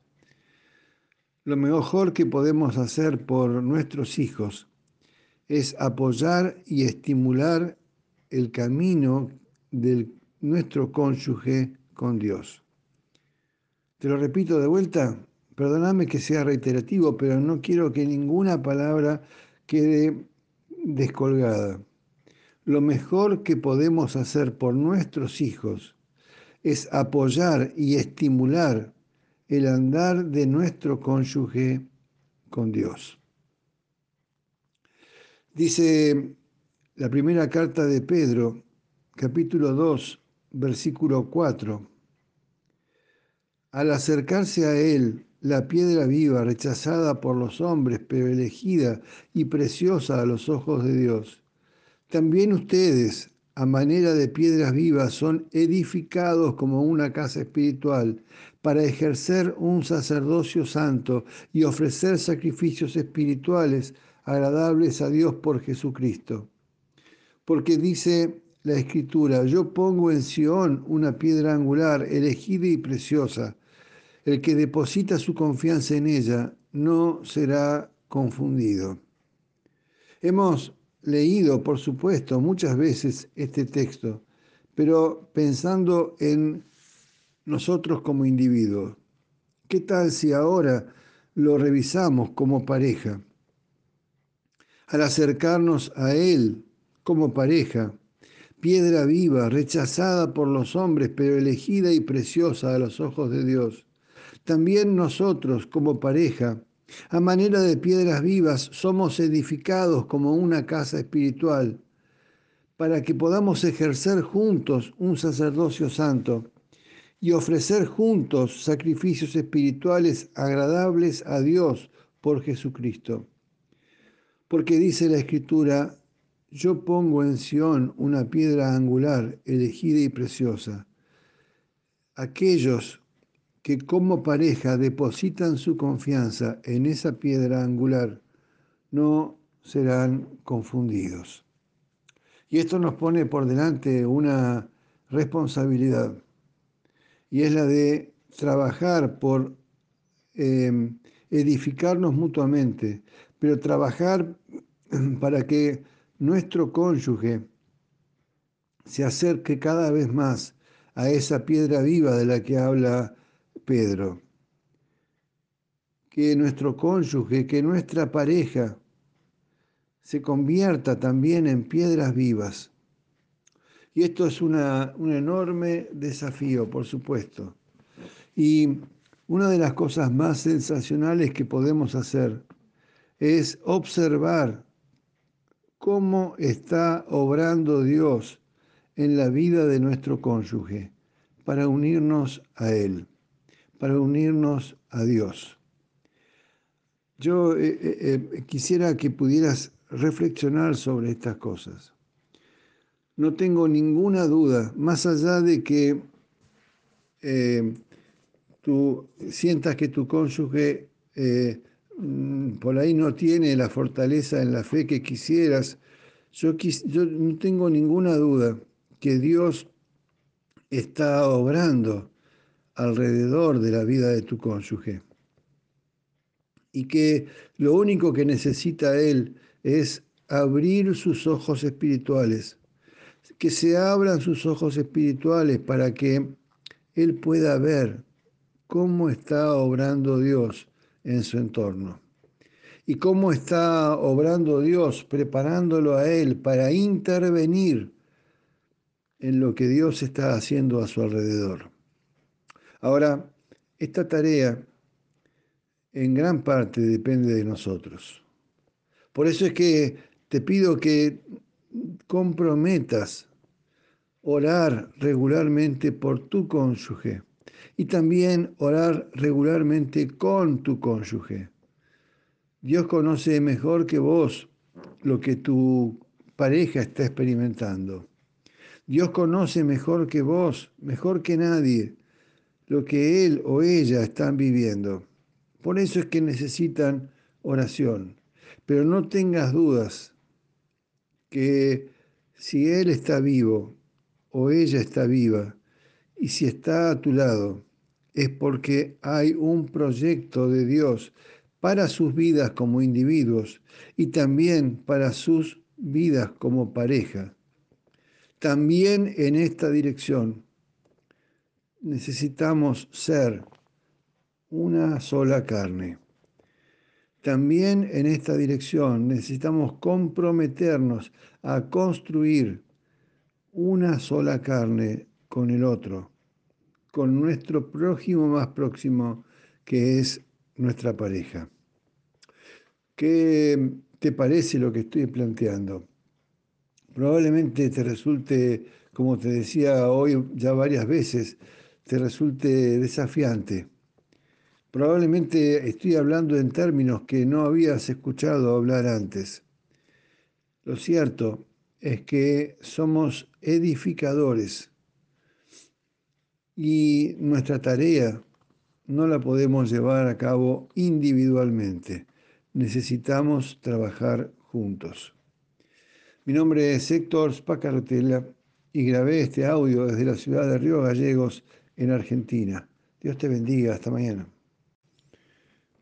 Speaker 2: Lo mejor que podemos hacer por nuestros hijos es apoyar y estimular el camino de nuestro cónyuge con Dios. Te lo repito de vuelta, perdóname que sea reiterativo, pero no quiero que ninguna palabra quede descolgada. Lo mejor que podemos hacer por nuestros hijos es apoyar y estimular el andar de nuestro cónyuge con Dios. Dice la primera carta de Pedro, capítulo 2, versículo 4. Al acercarse a él, la piedra viva, rechazada por los hombres, pero elegida y preciosa a los ojos de Dios, también ustedes, a manera de piedras vivas, son edificados como una casa espiritual para ejercer un sacerdocio santo y ofrecer sacrificios espirituales agradables a Dios por Jesucristo. Porque dice la Escritura, yo pongo en Sión una piedra angular, elegida y preciosa. El que deposita su confianza en ella no será confundido. Hemos leído, por supuesto, muchas veces este texto, pero pensando en nosotros como individuos. ¿Qué tal si ahora lo revisamos como pareja? al acercarnos a Él como pareja, piedra viva, rechazada por los hombres, pero elegida y preciosa a los ojos de Dios. También nosotros como pareja, a manera de piedras vivas, somos edificados como una casa espiritual, para que podamos ejercer juntos un sacerdocio santo y ofrecer juntos sacrificios espirituales agradables a Dios por Jesucristo. Porque dice la Escritura, yo pongo en Sión una piedra angular, elegida y preciosa. Aquellos que como pareja depositan su confianza en esa piedra angular no serán confundidos. Y esto nos pone por delante una responsabilidad, y es la de trabajar por eh, edificarnos mutuamente, pero trabajar para que nuestro cónyuge se acerque cada vez más a esa piedra viva de la que habla Pedro. Que nuestro cónyuge, que nuestra pareja se convierta también en piedras vivas. Y esto es una, un enorme desafío, por supuesto. Y una de las cosas más sensacionales que podemos hacer es observar cómo está obrando Dios en la vida de nuestro cónyuge para unirnos a Él, para unirnos a Dios. Yo eh, eh, eh, quisiera que pudieras reflexionar sobre estas cosas. No tengo ninguna duda, más allá de que tú sientas que tu cónyuge Mm, por ahí no tiene la fortaleza en la fe que quisieras, yo no tengo ninguna duda que Dios está obrando alrededor de la vida de tu cónyuge. y que lo único que necesita él es abrir sus ojos espirituales, que se abran sus ojos espirituales para que él pueda ver cómo está obrando Dios en su entorno y cómo está obrando Dios, preparándolo a él para intervenir en lo que Dios está haciendo a su alrededor. Ahora, esta tarea en gran parte depende de nosotros. Por eso es que te pido que comprometas orar regularmente por tu cónyuge y también orar regularmente con tu cónyuge. Dios conoce mejor que vos lo que tu pareja está experimentando. Dios conoce mejor que vos, mejor que nadie, lo que él o ella están viviendo. Por eso es que necesitan oración. Pero no tengas dudas que si él está vivo o ella está viva y si está a tu lado, es porque hay un proyecto de Dios para sus vidas como individuos y también para sus vidas como pareja. También en esta dirección necesitamos ser una sola carne. También en esta dirección necesitamos comprometernos a construir una sola carne con el otro, con nuestro prójimo más próximo, que es nuestra pareja. ¿Qué te parece lo que estoy planteando? Probablemente te resulte, como te decía hoy ya varias veces, te resulte desafiante. Probablemente estoy hablando en términos que no habías escuchado hablar antes. Lo cierto es que somos edificadores y nuestra tarea no la podemos llevar a cabo individualmente. Necesitamos trabajar juntos. Mi nombre es Héctor Spacarotela y grabé este audio desde la ciudad de Río Gallegos, en Argentina. Dios te bendiga, hasta mañana.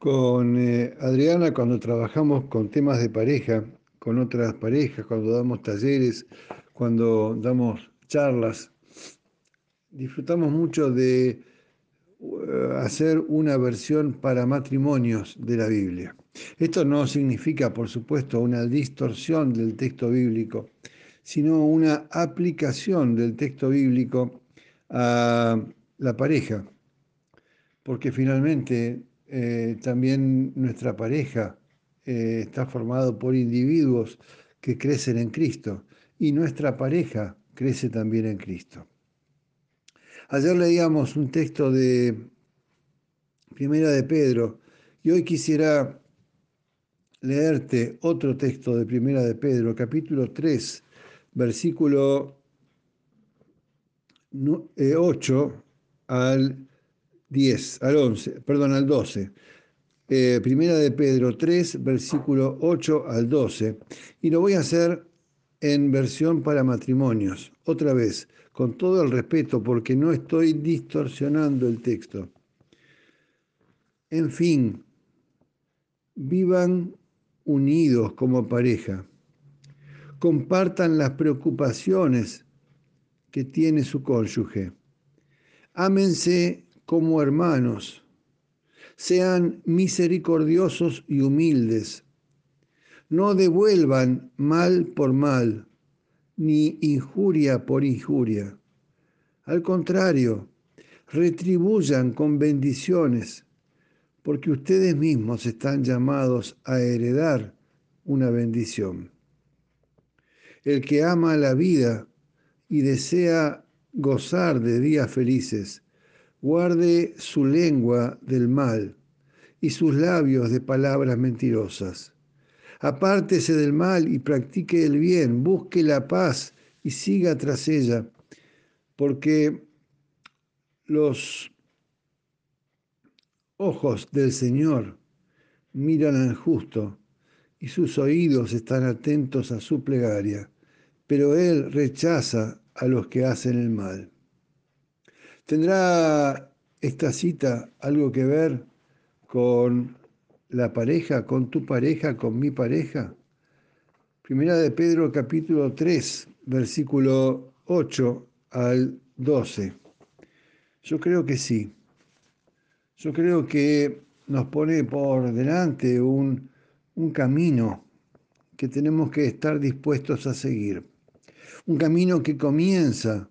Speaker 2: Con eh, Adriana, cuando trabajamos con temas de pareja, con otras parejas, cuando damos talleres, cuando damos charlas, disfrutamos mucho de eh, hacer una versión para matrimonios de la Biblia. Esto no significa, por supuesto, una distorsión del texto bíblico, sino una aplicación del texto bíblico a la pareja, porque finalmente eh, también nuestra pareja eh, está formado por individuos que crecen en Cristo y nuestra pareja crece también en Cristo. Ayer leíamos un texto de Primera de Pedro y hoy quisiera leerte otro texto de Primera de Pedro, capítulo 3, versículo 8 eh, al 10, al 11, perdón, al 12. Eh, primera de Pedro 3, versículo 8 al 12. Y lo voy a hacer en versión para matrimonios, otra vez, con todo el respeto, porque no estoy distorsionando el texto. En fin, vivan unidos como pareja, compartan las preocupaciones que tiene su cónyuge. Ámense como hermanos, sean misericordiosos y humildes. No devuelvan mal por mal, ni injuria por injuria. Al contrario, retribuyan con bendiciones porque ustedes mismos están llamados a heredar una bendición. El que ama la vida y desea gozar de días felices, guarde su lengua del mal y sus labios de palabras mentirosas. Apártese del mal y practique el bien, busque la paz y siga tras ella, porque los ojos del Señor miran al justo y sus oídos están atentos a su plegaria, pero Él rechaza a los que hacen el mal. ¿Tendrá esta cita algo que ver con la pareja, con tu pareja, con mi pareja? Primera de Pedro capítulo 3, versículo 8 al 12. Yo creo que sí. Yo creo que nos pone por delante un, un camino que tenemos que estar dispuestos a seguir. Un camino que comienza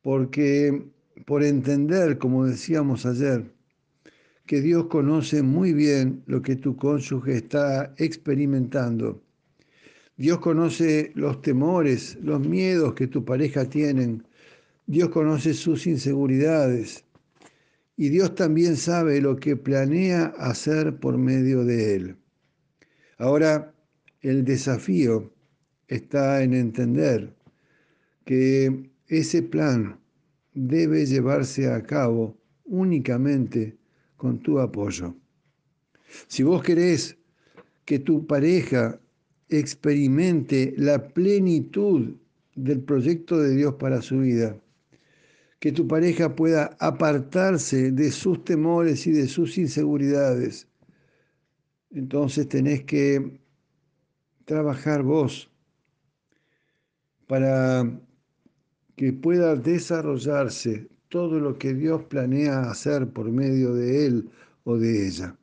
Speaker 2: porque por entender, como decíamos ayer, que Dios conoce muy bien lo que tu cónyuge está experimentando. Dios conoce los temores, los miedos que tu pareja tienen. Dios conoce sus inseguridades. Y Dios también sabe lo que planea hacer por medio de él. Ahora, el desafío está en entender que ese plan debe llevarse a cabo únicamente con tu apoyo. Si vos querés que tu pareja experimente la plenitud del proyecto de Dios para su vida, que tu pareja pueda apartarse de sus temores y de sus inseguridades, entonces tenés que trabajar vos para que pueda desarrollarse todo lo que Dios planea hacer por medio de él o de ella.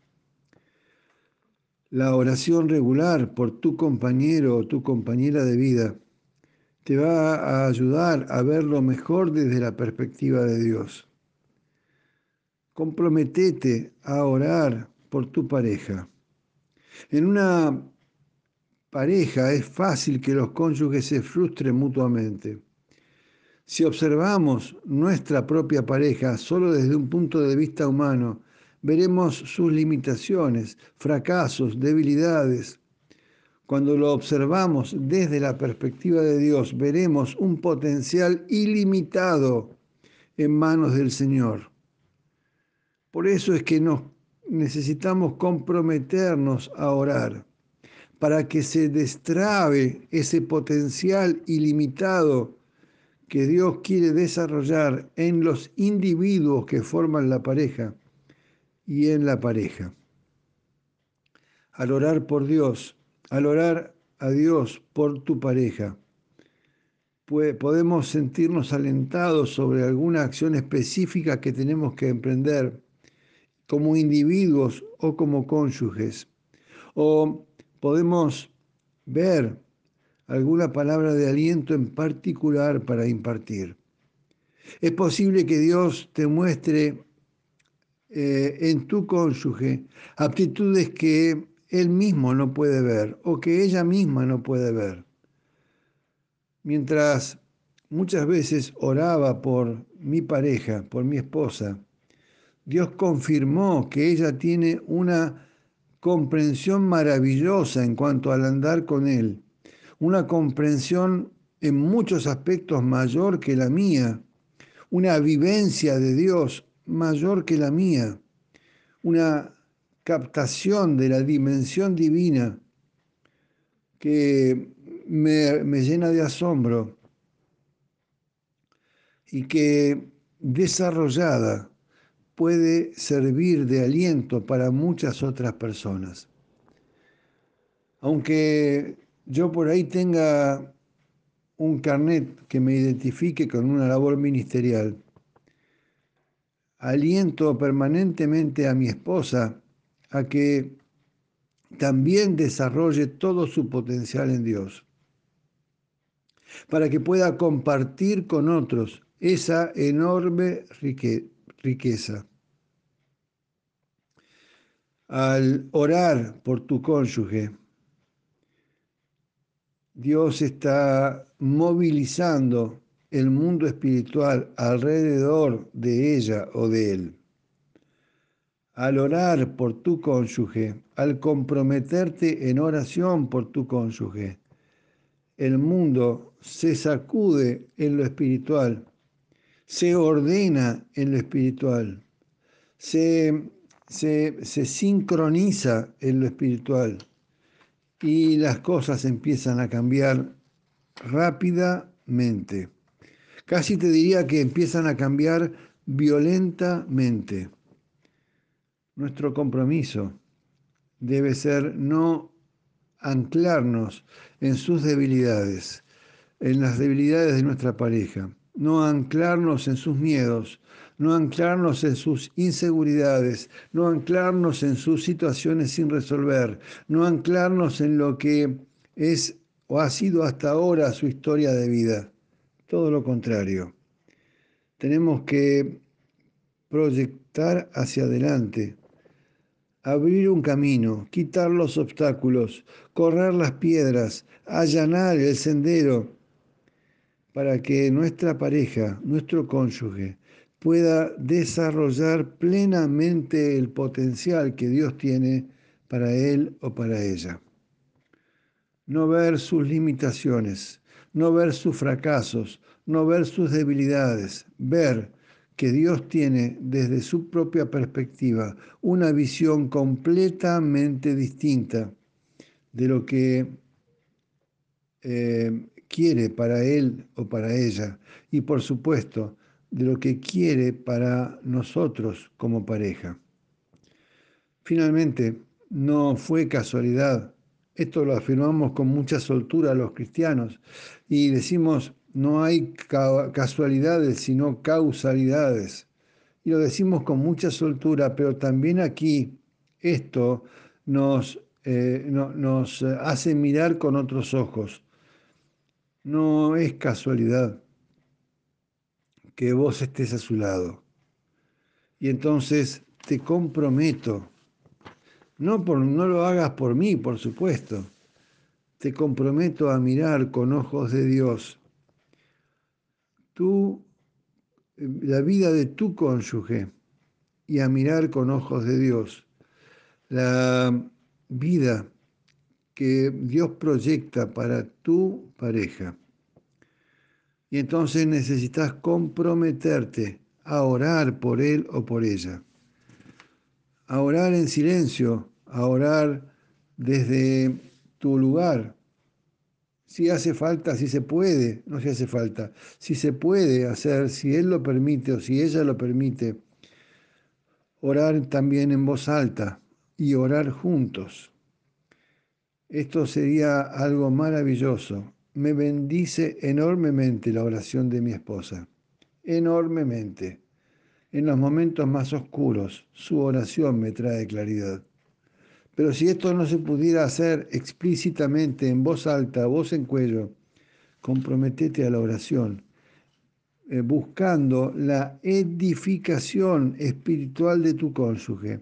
Speaker 2: La oración regular por tu compañero o tu compañera de vida te va a ayudar a ver lo mejor desde la perspectiva de Dios. Comprometete a orar por tu pareja. En una pareja es fácil que los cónyuges se frustren mutuamente. Si observamos nuestra propia pareja solo desde un punto de vista humano, veremos sus limitaciones, fracasos, debilidades. Cuando lo observamos desde la perspectiva de Dios, veremos un potencial ilimitado en manos del Señor. Por eso es que nos necesitamos comprometernos a orar para que se destrabe ese potencial ilimitado que Dios quiere desarrollar en los individuos que forman la pareja y en la pareja. Al orar por Dios, al orar a Dios por tu pareja, podemos sentirnos alentados sobre alguna acción específica que tenemos que emprender como individuos o como cónyuges. O podemos ver alguna palabra de aliento en particular para impartir. Es posible que Dios te muestre eh, en tu cónyuge aptitudes que él mismo no puede ver o que ella misma no puede ver. Mientras muchas veces oraba por mi pareja, por mi esposa, Dios confirmó que ella tiene una comprensión maravillosa en cuanto al andar con Él una comprensión en muchos aspectos mayor que la mía, una vivencia de Dios mayor que la mía, una captación de la dimensión divina que me, me llena de asombro y que desarrollada puede servir de aliento para muchas otras personas. Aunque yo por ahí tenga un carnet que me identifique con una labor ministerial, aliento permanentemente a mi esposa a que también desarrolle todo su potencial en Dios, para que pueda compartir con otros esa enorme riqueza. Al orar por tu cónyuge, Dios está movilizando el mundo espiritual alrededor de ella o de él. Al orar por tu cónyuge, al comprometerte en oración por tu cónyuge, el mundo se sacude en lo espiritual, se ordena en lo espiritual, se, se, se sincroniza en lo espiritual y las cosas empiezan a cambiar rápidamente. Casi te diría que empiezan a cambiar violentamente. Nuestro compromiso debe ser no anclarnos en sus debilidades, en las debilidades de nuestra pareja, no anclarnos en sus miedos, no anclarnos en sus inseguridades, no anclarnos en sus situaciones sin resolver, no anclarnos en lo que es o ha sido hasta ahora su historia de vida. Todo lo contrario. Tenemos que proyectar hacia adelante, abrir un camino, quitar los obstáculos, correr las piedras, allanar el sendero para que nuestra pareja, nuestro cónyuge, pueda desarrollar plenamente el potencial que Dios tiene para él o para ella. No ver sus limitaciones, no ver sus fracasos, no ver sus debilidades, ver que Dios tiene desde su propia perspectiva una visión completamente distinta de lo que eh, quiere para él o para ella y por supuesto de lo que quiere para nosotros como pareja. Finalmente, no fue casualidad. Esto lo afirmamos con mucha soltura los cristianos y decimos, no hay casualidades, sino causalidades. Y lo decimos con mucha soltura, pero también aquí esto nos, eh, nos hace mirar con otros ojos. No es casualidad que vos estés a su lado. Y entonces te comprometo, no, por, no lo hagas por mí, por supuesto, te comprometo a mirar con ojos de Dios tú, la vida de tu cónyuge y a mirar con ojos de Dios la vida que Dios proyecta para tu pareja. Y entonces necesitas comprometerte a orar por él o por ella. A orar en silencio, a orar desde tu lugar. Si hace falta, si se puede, no si hace falta, si se puede hacer, si él lo permite o si ella lo permite, orar también en voz alta y orar juntos. Esto sería algo maravilloso me bendice enormemente la oración de mi esposa, enormemente. En los momentos más oscuros, su oración me trae claridad. Pero si esto no se pudiera hacer explícitamente, en voz alta, voz en cuello, comprometete a la oración, eh, buscando la edificación espiritual de tu cónyuge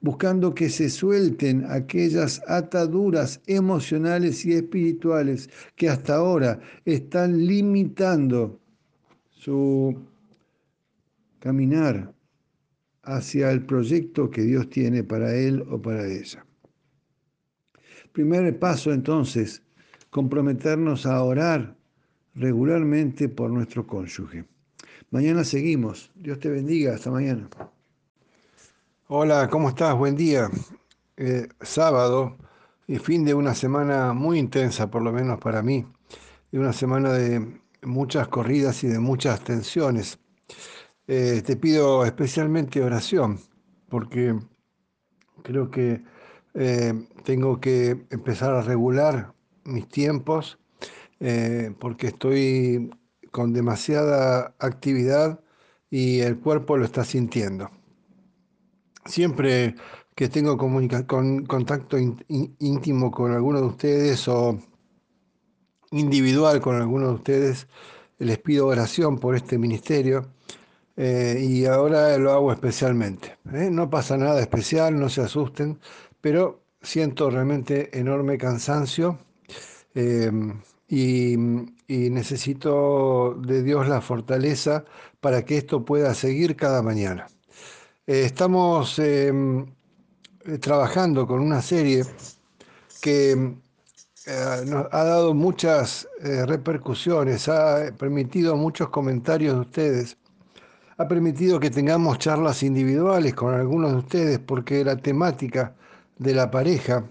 Speaker 2: buscando que se suelten aquellas ataduras emocionales y espirituales que hasta ahora están limitando su caminar hacia el proyecto que Dios tiene para él o para ella. Primer paso entonces, comprometernos a orar regularmente por nuestro cónyuge. Mañana seguimos. Dios te bendiga. Hasta mañana.
Speaker 3: Hola, ¿cómo estás? Buen día. Eh, sábado y fin de una semana muy intensa, por lo menos para mí, de una semana de muchas corridas y de muchas tensiones. Eh, te pido especialmente oración, porque creo que eh, tengo que empezar a regular mis tiempos, porque estoy con demasiada actividad y el cuerpo lo está sintiendo siempre que tengo con, contacto íntimo con alguno de ustedes o individual con alguno de ustedes, les pido oración por este ministerio eh, y ahora lo hago especialmente. ¿eh? No pasa nada especial, no se asusten, pero siento realmente enorme cansancio y, y necesito de Dios la fortaleza para que esto pueda seguir cada mañana. Eh, estamos em, eh, trabajando con una serie que eh, nos ha dado muchas repercusiones, ha permitido muchos comentarios de ustedes, ha permitido que tengamos charlas individuales con algunos de ustedes porque la temática de la pareja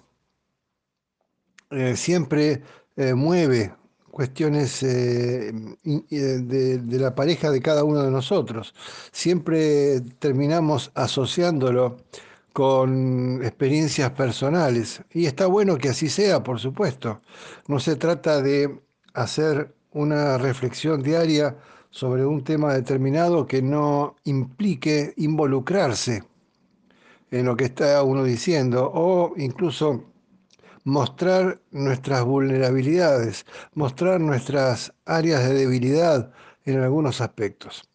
Speaker 3: siempre mueve cuestiones eh, de, la pareja de cada uno de nosotros. Siempre terminamos asociándolo
Speaker 2: con experiencias personales. Y está bueno que así sea, por supuesto. No se trata de hacer una reflexión diaria sobre un tema determinado que no implique involucrarse en lo que está uno diciendo o incluso mostrar nuestras vulnerabilidades, mostrar nuestras áreas de debilidad en algunos aspectos.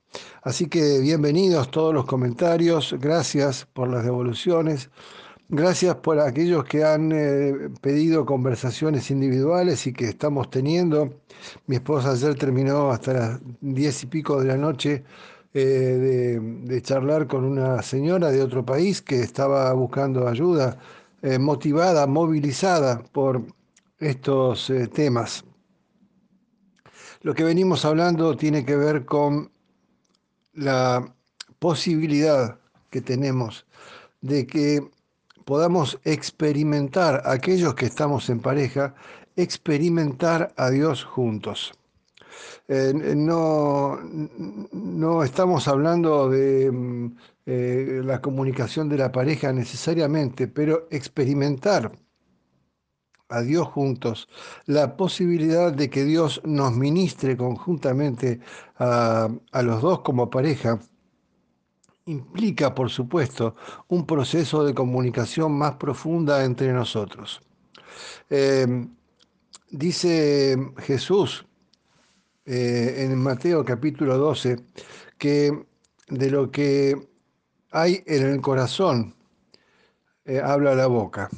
Speaker 2: Así que bienvenidos todos los comentarios, gracias por las devoluciones, gracias por aquellos que han eh, pedido conversaciones individuales y que estamos teniendo. Mi esposa ayer terminó hasta las diez y pico de la noche eh, de, charlar con una señora de otro país que estaba buscando ayuda, eh, motivada, movilizada por estos temas. Lo que venimos hablando tiene que ver con la posibilidad que tenemos de que podamos experimentar, aquellos que estamos en pareja, experimentar a Dios juntos. Eh, no, no, estamos hablando de mm, eh, la comunicación de la pareja necesariamente, pero experimentar a Dios juntos, la posibilidad de que Dios nos ministre conjuntamente a, los dos como pareja, implica, por supuesto, un proceso de comunicación más profunda entre nosotros. Eh, dice Jesús eh, en Mateo capítulo 12 que de lo que hay en el corazón eh, habla la boca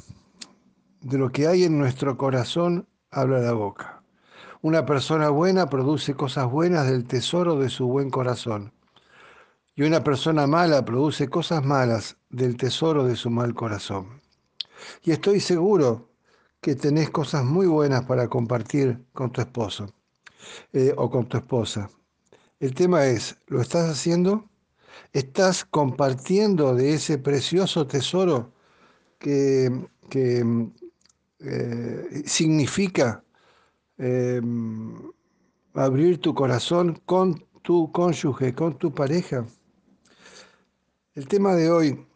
Speaker 2: de lo que hay en nuestro corazón habla la boca. Una persona buena produce cosas buenas del tesoro de su buen corazón. Y una persona mala produce cosas malas del tesoro de su mal corazón. Y estoy seguro que tenés cosas muy buenas para compartir con tu esposo eh, o con tu esposa. El tema es, ¿lo estás haciendo? ¿Estás compartiendo de ese precioso tesoro que, que eh, significa em, abrir tu corazón con tu cónyuge, con tu pareja. El tema de hoy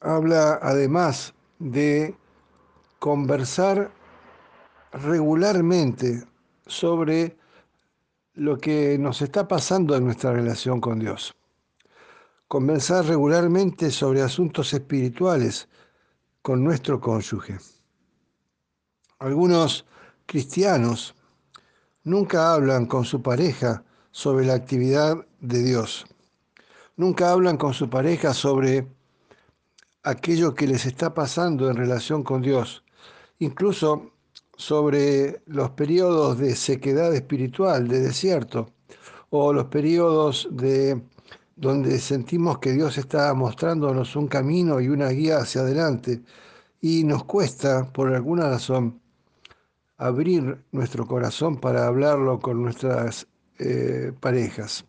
Speaker 2: habla además de conversar regularmente sobre lo que nos está pasando en nuestra relación con Dios. Conversar regularmente sobre asuntos espirituales con nuestro cónyuge. Algunos cristianos nunca hablan con su pareja sobre la actividad de Dios. Nunca hablan con su pareja sobre aquello que les está pasando en relación con Dios. Incluso sobre los periodos de sequedad espiritual, de desierto, o los periodos de donde sentimos que Dios está mostrándonos un camino y una guía hacia adelante y nos cuesta, por alguna razón, abrir nuestro corazón para hablarlo con nuestras eh, parejas.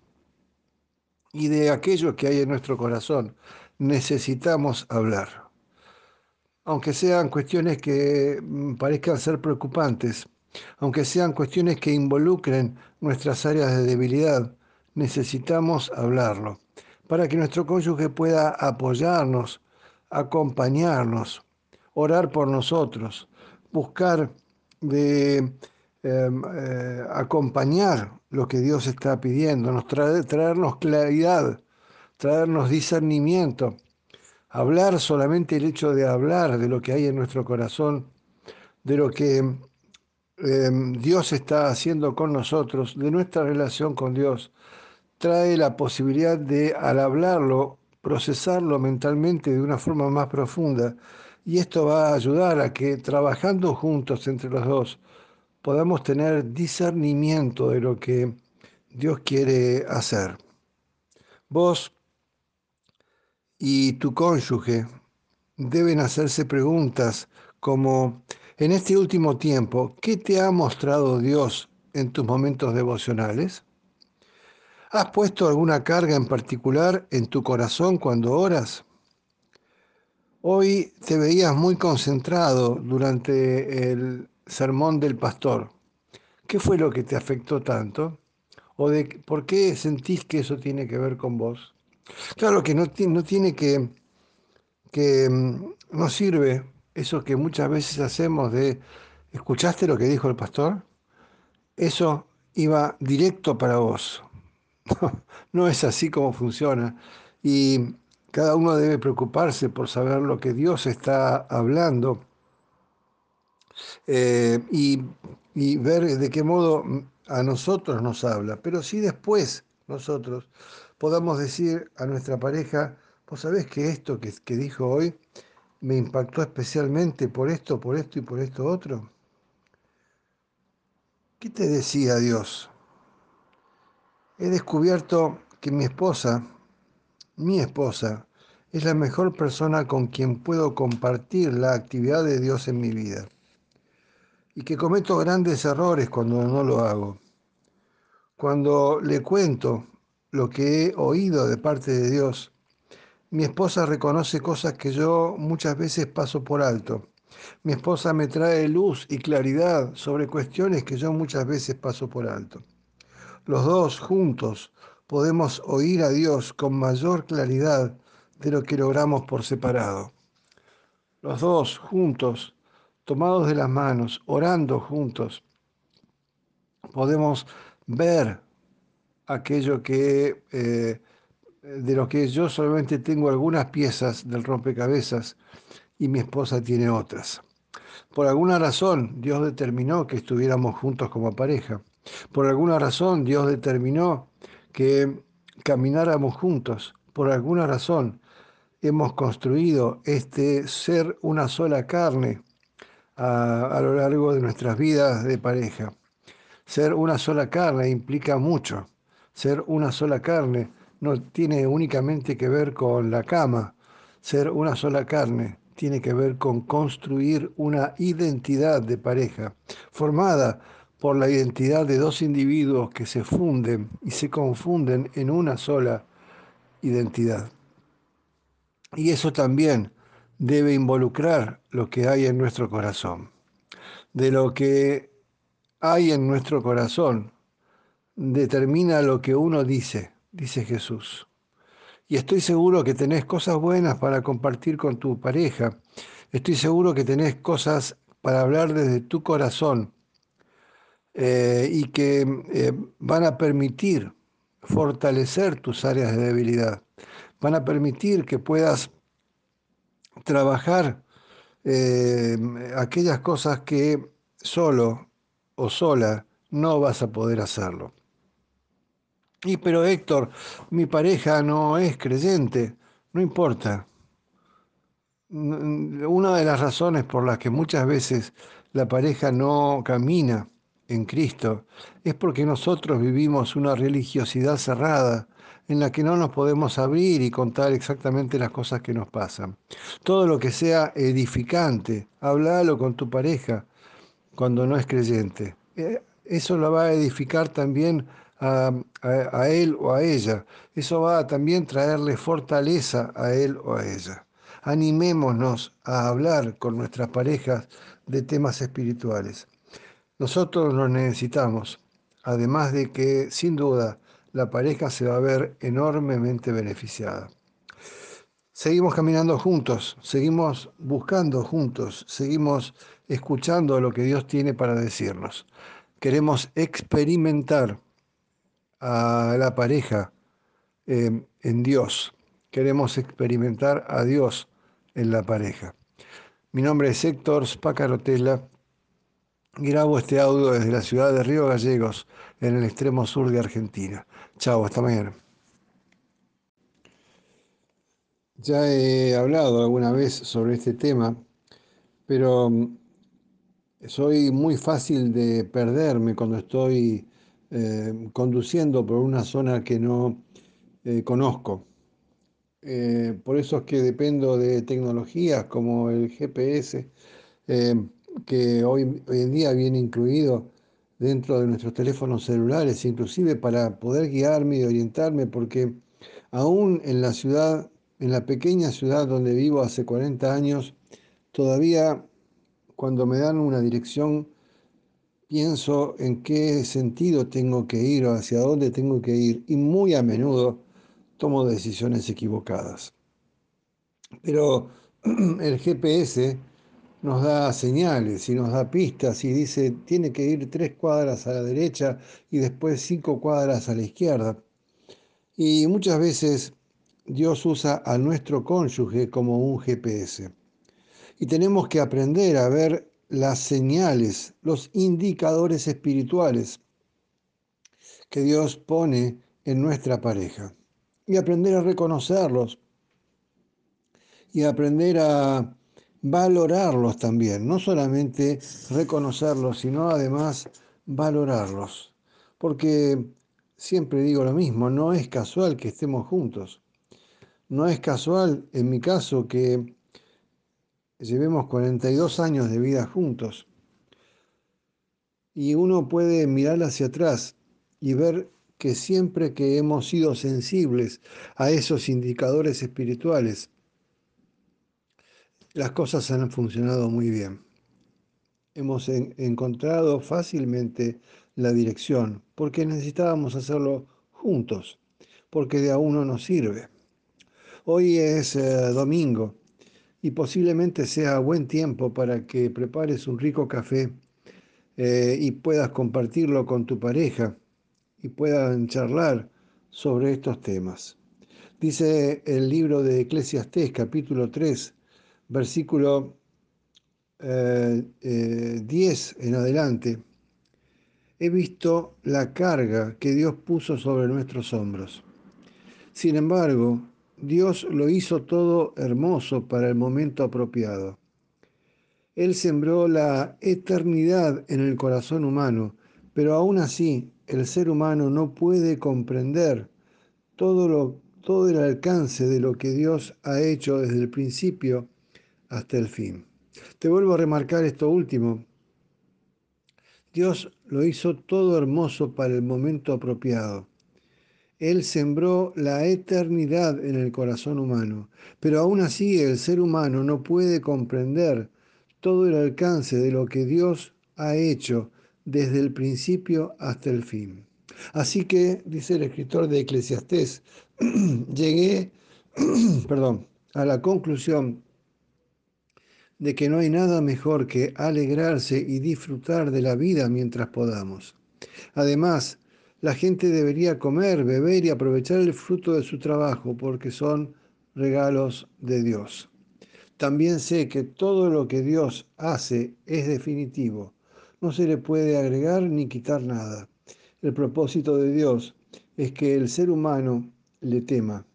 Speaker 2: Y de aquello que hay en nuestro corazón necesitamos hablar. Aunque sean cuestiones que mm, parezcan ser preocupantes, aunque sean cuestiones que involucren nuestras áreas de debilidad, necesitamos hablarlo para que nuestro cónyuge pueda apoyarnos, acompañarnos, orar por nosotros, buscar de em, eh, acompañar lo que Dios está pidiendo, traernos claridad, traernos discernimiento, hablar solamente el hecho de hablar de lo que hay en nuestro corazón, de lo que em, Dios está haciendo con nosotros, de nuestra relación con Dios, trae la posibilidad de, al hablarlo, procesarlo mentalmente de una forma más profunda y esto va a ayudar a que trabajando juntos entre los dos podamos tener discernimiento de lo que Dios quiere hacer. Vos y tu cónyuge deben hacerse preguntas como, en este último tiempo, ¿qué te ha mostrado Dios en tus momentos devocionales? ¿Has puesto alguna carga en particular en tu corazón cuando oras? Hoy te veías muy concentrado durante el sermón del pastor. ¿Qué fue lo que te afectó tanto? ¿O de por qué sentís que eso tiene que ver con vos? Claro que no, no tiene que, que mm, no sirve eso que muchas veces hacemos de, ¿escuchaste lo que dijo el pastor? Eso iba directo para vos. No, es así como funciona. Y cada uno debe preocuparse por saber lo que Dios está hablando eh, y, y ver de qué modo a nosotros nos habla. Pero si después nosotros podamos decir a nuestra pareja, vos sabés que esto que, que dijo hoy me impactó especialmente por esto, por esto y por esto otro. ¿Qué te decía Dios? He descubierto que mi esposa, mi esposa, es la mejor persona con quien puedo compartir la actividad de Dios en mi vida. Y que cometo grandes errores cuando no lo hago. Cuando le cuento lo que he oído de parte de Dios, mi esposa reconoce cosas que yo muchas veces paso por alto. Mi esposa me trae luz y claridad sobre cuestiones que yo muchas veces paso por alto. Los dos juntos podemos oír a Dios con mayor claridad de lo que logramos por separado. Los dos juntos, tomados de las manos, orando juntos, podemos ver aquello que eh, de lo que yo solamente tengo algunas piezas del rompecabezas y mi esposa tiene otras. Por alguna razón Dios determinó que estuviéramos juntos como pareja. Por alguna razón Dios determinó que camináramos juntos. Por alguna razón hemos construido este ser una sola carne a, a lo largo de nuestras vidas de pareja. Ser una sola carne implica mucho. Ser una sola carne no tiene únicamente que ver con la cama. Ser una sola carne tiene que ver con construir una identidad de pareja formada por la identidad de dos individuos que se funden y se confunden en una sola identidad. Y eso también debe involucrar lo que hay en nuestro corazón. De lo que hay en nuestro corazón determina lo que uno dice, dice Jesús. Y estoy seguro que tenés cosas buenas para compartir con tu pareja. Estoy seguro que tenés cosas para hablar desde tu corazón eh, y que eh, van a permitir fortalecer tus áreas de debilidad. Van a permitir que puedas trabajar eh, aquellas cosas que solo o sola no vas a poder hacerlo. Y pero Héctor, mi pareja no es creyente, no importa. Una de las razones por las que muchas veces la pareja no camina en Cristo es porque nosotros vivimos una religiosidad cerrada en la que no nos podemos abrir y contar exactamente las cosas que nos pasan. Todo lo que sea edificante, háblalo con tu pareja cuando no es creyente. Eh, eso lo va a edificar también a, él o a ella. Eso va a también traerle fortaleza a él o a ella. Animémonos a hablar con nuestras parejas de temas espirituales. Nosotros los necesitamos, además de que sin duda la pareja se va a ver enormemente beneficiada. Seguimos caminando juntos, seguimos buscando juntos, seguimos escuchando lo que Dios tiene para decirnos. Queremos experimentar a la pareja em, en Dios. Queremos experimentar a Dios en la pareja. Mi nombre es Héctor Spacarotela. Grabo este audio desde la ciudad de Río Gallegos, en el extremo sur de Argentina. Chao, hasta mañana. Ya he hablado alguna vez sobre este tema, pero em, soy muy fácil de perderme cuando estoy eh, conduciendo por una zona que no eh, conozco. Eh, por eso es que dependo de tecnologías como el GPS, que hoy, hoy en día viene incluido dentro de nuestros teléfonos celulares, inclusive para poder guiarme y orientarme, porque aún en la ciudad, en la pequeña ciudad donde vivo hace 40 años, todavía cuando me dan una dirección pienso en qué sentido tengo que ir o hacia dónde tengo que ir y muy a menudo tomo decisiones equivocadas. Pero el GPS nos da señales y nos da pistas y dice tiene que ir tres cuadras a la derecha y después cinco cuadras a la izquierda. Y muchas veces Dios usa a nuestro cónyuge como un GPS. Y tenemos que aprender a ver las señales, los indicadores espirituales que Dios pone en nuestra pareja. Y aprender a reconocerlos. Y aprender a valorarlos también. No solamente reconocerlos, sino además valorarlos. Porque siempre digo lo mismo, no es casual que estemos juntos. No es casual, en mi caso, que llevemos 42 años de vida juntos. Y uno puede mirar hacia atrás y ver que siempre que hemos sido sensibles a esos indicadores espirituales, las cosas han funcionado muy bien. Hemos encontrado fácilmente la dirección porque necesitábamos hacerlo juntos, porque de a uno nos sirve. Hoy es eh, domingo y posiblemente sea buen tiempo para que prepares un rico café eh, y puedas compartirlo con tu pareja y puedan charlar sobre estos temas. Dice el libro de Eclesiastés capítulo 3, versículo 10 eh, eh, en adelante. He visto la carga que Dios puso sobre nuestros hombros. Sin embargo, Dios lo hizo todo hermoso para el momento apropiado. Él sembró la eternidad en el corazón humano, pero aún así el ser humano no puede comprender todo, todo el alcance de lo que Dios ha hecho desde el principio hasta el fin. Te vuelvo a remarcar esto último. Dios lo hizo todo hermoso para el momento apropiado. Él sembró la eternidad en el corazón humano, pero aún así el ser humano no puede comprender todo el alcance de lo que Dios ha hecho desde el principio hasta el fin. Así que, dice el escritor de Eclesiastés, llegué perdón, a la conclusión de que no hay nada mejor que alegrarse y disfrutar de la vida mientras podamos. Además, la gente debería comer, beber y aprovechar el fruto de su trabajo porque son regalos de Dios. También sé que todo lo que Dios hace es definitivo. No se le puede agregar ni quitar nada. El propósito de Dios es que el ser humano le tema.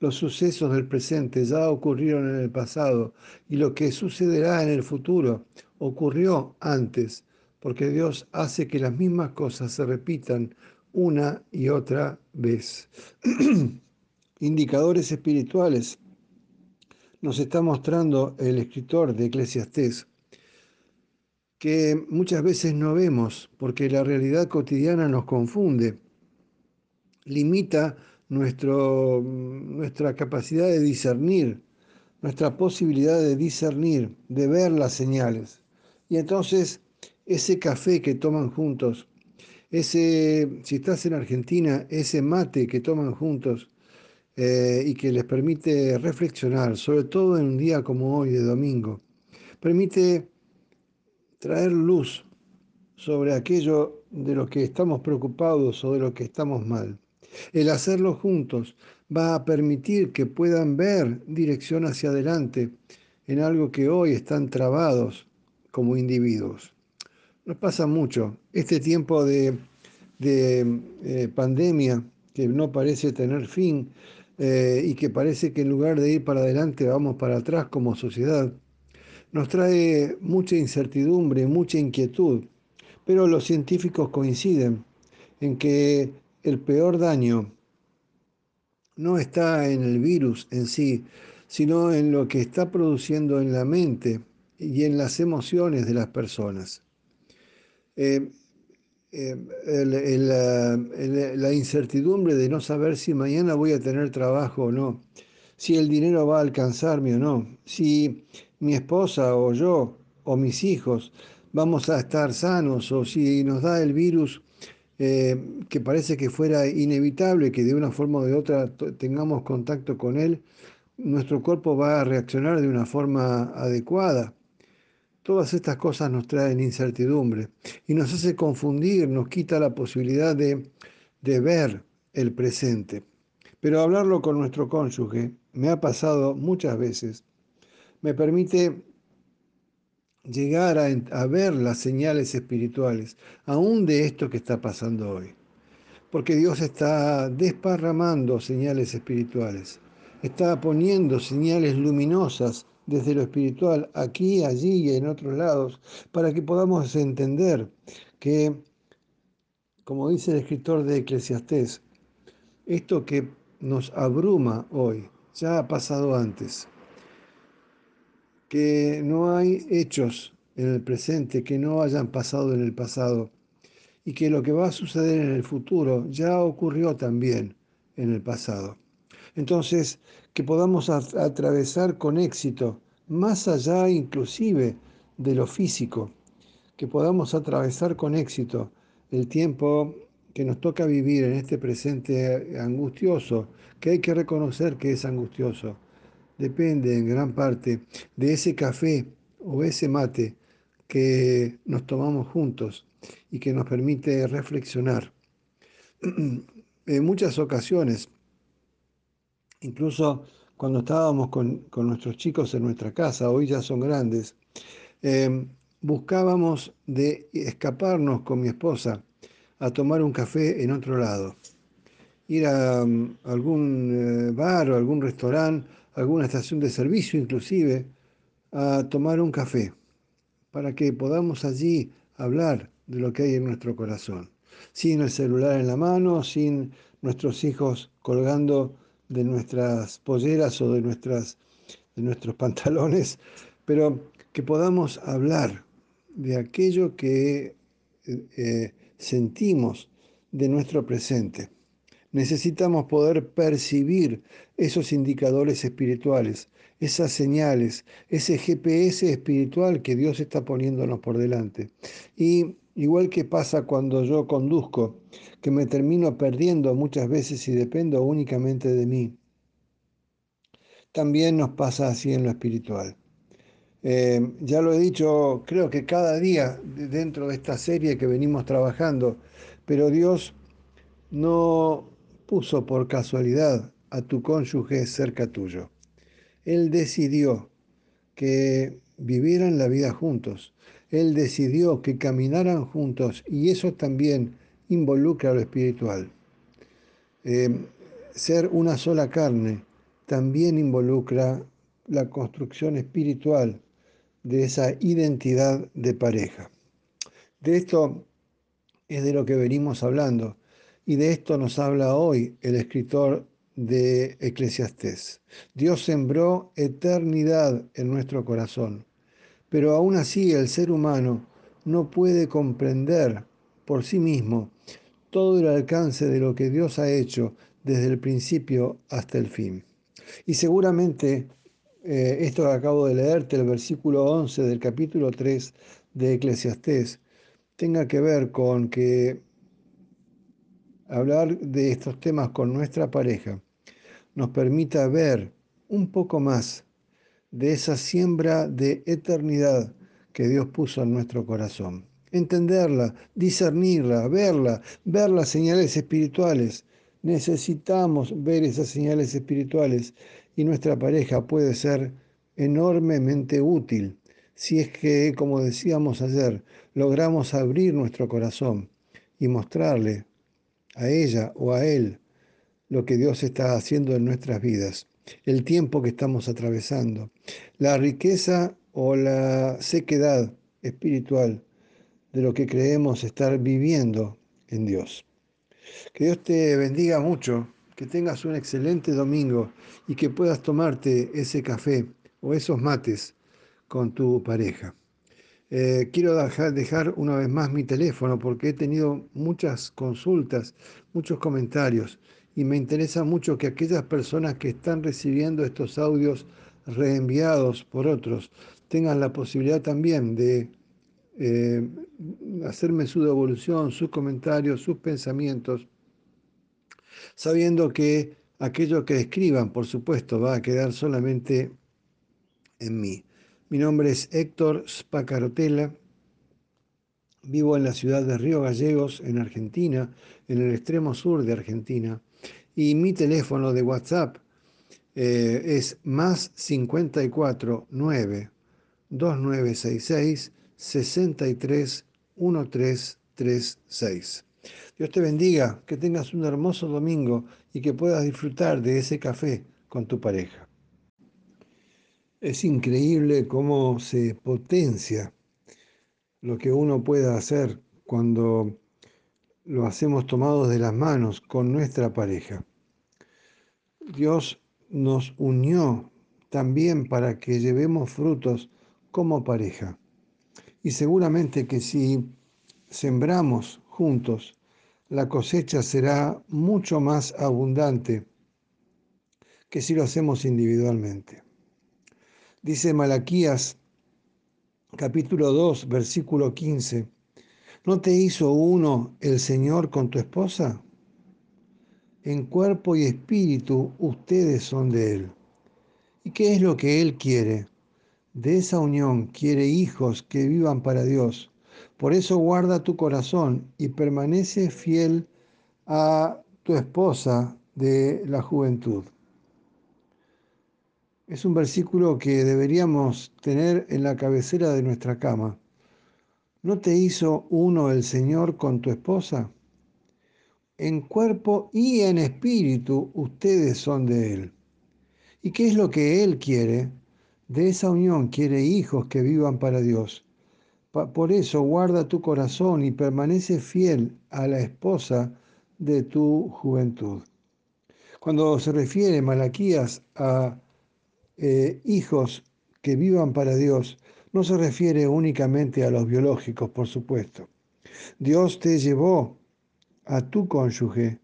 Speaker 2: Los sucesos del presente ya ocurrieron en el pasado y lo que sucederá en el futuro ocurrió antes, porque Dios hace que las mismas cosas se repitan una y otra vez. Indicadores espirituales nos está mostrando el escritor de Eclesiastés que muchas veces no vemos porque la realidad cotidiana nos confunde, limita nuestro, nuestra capacidad de discernir, nuestra posibilidad de discernir, de ver las señales. Y entonces ese café que toman juntos ese, si estás en Argentina, ese mate que toman juntos eh, y que les permite reflexionar, sobre todo en un día como hoy de domingo, permite traer luz sobre aquello de lo que estamos preocupados o de lo que estamos mal. El hacerlo juntos va a permitir que puedan ver dirección hacia adelante en algo que hoy están trabados como individuos. Nos pasa mucho. Este tiempo de, eh, pandemia que no parece tener fin eh, y que parece que en lugar de ir para adelante vamos para atrás como sociedad, nos trae mucha incertidumbre, mucha inquietud. Pero los científicos coinciden en que el peor daño no está en el virus en sí, sino en lo que está produciendo en la mente y en las emociones de las personas. Eh, eh, la incertidumbre de no saber si mañana voy a tener trabajo o no, si el dinero va a alcanzarme o no, si mi esposa o yo o mis hijos vamos a estar sanos o si nos da el virus eh, que parece que fuera inevitable que de una forma o de otra tengamos contacto con él nuestro cuerpo va a reaccionar de una forma adecuada. Todas estas cosas nos traen incertidumbre y nos hace confundir, nos quita la posibilidad de, ver el presente. Pero hablarlo con nuestro cónyuge me ha pasado muchas veces. Me permite llegar a, a, ver las señales espirituales, aún de esto que está pasando hoy. Porque Dios está desparramando señales espirituales, está poniendo señales luminosas desde lo espiritual aquí, allí y en otros lados, para que podamos entender que, como dice el escritor de Eclesiastés, esto que nos abruma hoy ya ha pasado antes que no hay hechos en el presente que no hayan pasado en el pasado y que lo que va a suceder en el futuro ya ocurrió también en el pasado. Entonces, que podamos atravesar con éxito, más allá inclusive de lo físico, que podamos atravesar con éxito el tiempo que nos toca vivir en este presente angustioso, que hay que reconocer que es angustioso, depende en gran parte de ese café o ese mate que nos tomamos juntos y que nos permite reflexionar. en muchas ocasiones, incluso cuando estábamos con, nuestros chicos en nuestra casa, hoy ya son grandes, eh, buscábamos de escaparnos con mi esposa a tomar un café en otro lado. Ir a, mm, algún eh, bar o algún restaurante alguna estación de servicio inclusive, a tomar un café, para que podamos allí hablar de lo que hay en nuestro corazón, sin el celular en la mano, sin nuestros hijos colgando de nuestras polleras o de, nuestras, de nuestros pantalones, pero que podamos hablar de aquello que eh, eh, sentimos de nuestro presente necesitamos poder percibir esos indicadores espirituales, esas señales, ese GPS espiritual que Dios está poniéndonos por delante. Y igual que pasa cuando yo conduzco, que me termino perdiendo muchas veces y dependo únicamente de mí, también nos pasa así en lo espiritual. Eh, ya lo he dicho, creo que cada día dentro de esta serie que venimos trabajando, pero Dios no puso por casualidad a tu cónyuge cerca tuyo. Él decidió que vivieran la vida juntos. Él decidió que caminaran juntos y eso también involucra lo espiritual. Eh, ser una sola carne también involucra la construcción espiritual de esa identidad de pareja. De esto es de lo que venimos hablando y de esto nos habla hoy el escritor de Eclesiastés. Dios sembró eternidad en nuestro corazón, pero aún así el ser humano no puede comprender por sí mismo todo el alcance de lo que Dios ha hecho desde el principio hasta el fin. Y seguramente eh, esto que acabo de leerte, el versículo 11 del capítulo 3 de Eclesiastés, tenga que ver con que hablar de estos temas con nuestra pareja nos permita ver un poco más de esa siembra de eternidad que Dios puso en nuestro corazón. Entenderla, discernirla, verla, ver las señales espirituales. Necesitamos ver esas señales espirituales y nuestra pareja puede ser enormemente útil si es que, como decíamos ayer, logramos abrir nuestro corazón y mostrarle a ella o a él lo que Dios está haciendo en nuestras vidas, el tiempo que estamos atravesando, la riqueza o la sequedad espiritual de lo que creemos estar viviendo en Dios. Que Dios te bendiga mucho, que tengas un excelente domingo y que puedas tomarte ese café o esos mates con tu pareja. Eh, quiero dejar, una vez más mi teléfono porque he tenido muchas consultas, muchos comentarios y me interesa mucho que aquellas personas que están recibiendo estos audios reenviados por otros tengan la posibilidad también de eh, hacerme su devolución, sus comentarios, sus pensamientos, sabiendo que Aquello que escriban, por supuesto, va a quedar solamente en mí. Mi nombre es Héctor Spacarotela. Vivo en la ciudad de Río Gallegos, en Argentina, en el extremo sur de Argentina. Y mi teléfono de WhatsApp eh, es más 54 9 2966 63 1336. Dios te bendiga, que tengas un hermoso domingo y que puedas disfrutar de ese café con tu pareja. Es increíble cómo se potencia lo que uno pueda hacer cuando lo hacemos tomados de las manos con nuestra pareja. Dios nos unió también para que llevemos frutos como pareja. Y seguramente que si sembramos juntos, la cosecha será mucho más abundante que si lo hacemos individualmente. Dice Malaquías capítulo 2, versículo 15, ¿no te hizo uno el Señor con tu esposa? En cuerpo y espíritu ustedes son de Él. ¿Y qué es lo que Él quiere? De esa unión quiere hijos que vivan para Dios. Por eso guarda tu corazón y permanece fiel a tu esposa de la juventud. Es un versículo que deberíamos tener en la cabecera de nuestra cama. ¿No te hizo uno el Señor con tu esposa? En cuerpo y en espíritu ustedes son de Él. ¿Y qué es lo que Él quiere? De esa unión quiere hijos que vivan para Dios. Por eso guarda tu corazón y permanece fiel a la esposa de tu juventud. Cuando se refiere Malaquías a eh, hijos que vivan para Dios, no se refiere únicamente a los biológicos, por supuesto. Dios te llevó a tu cónyuge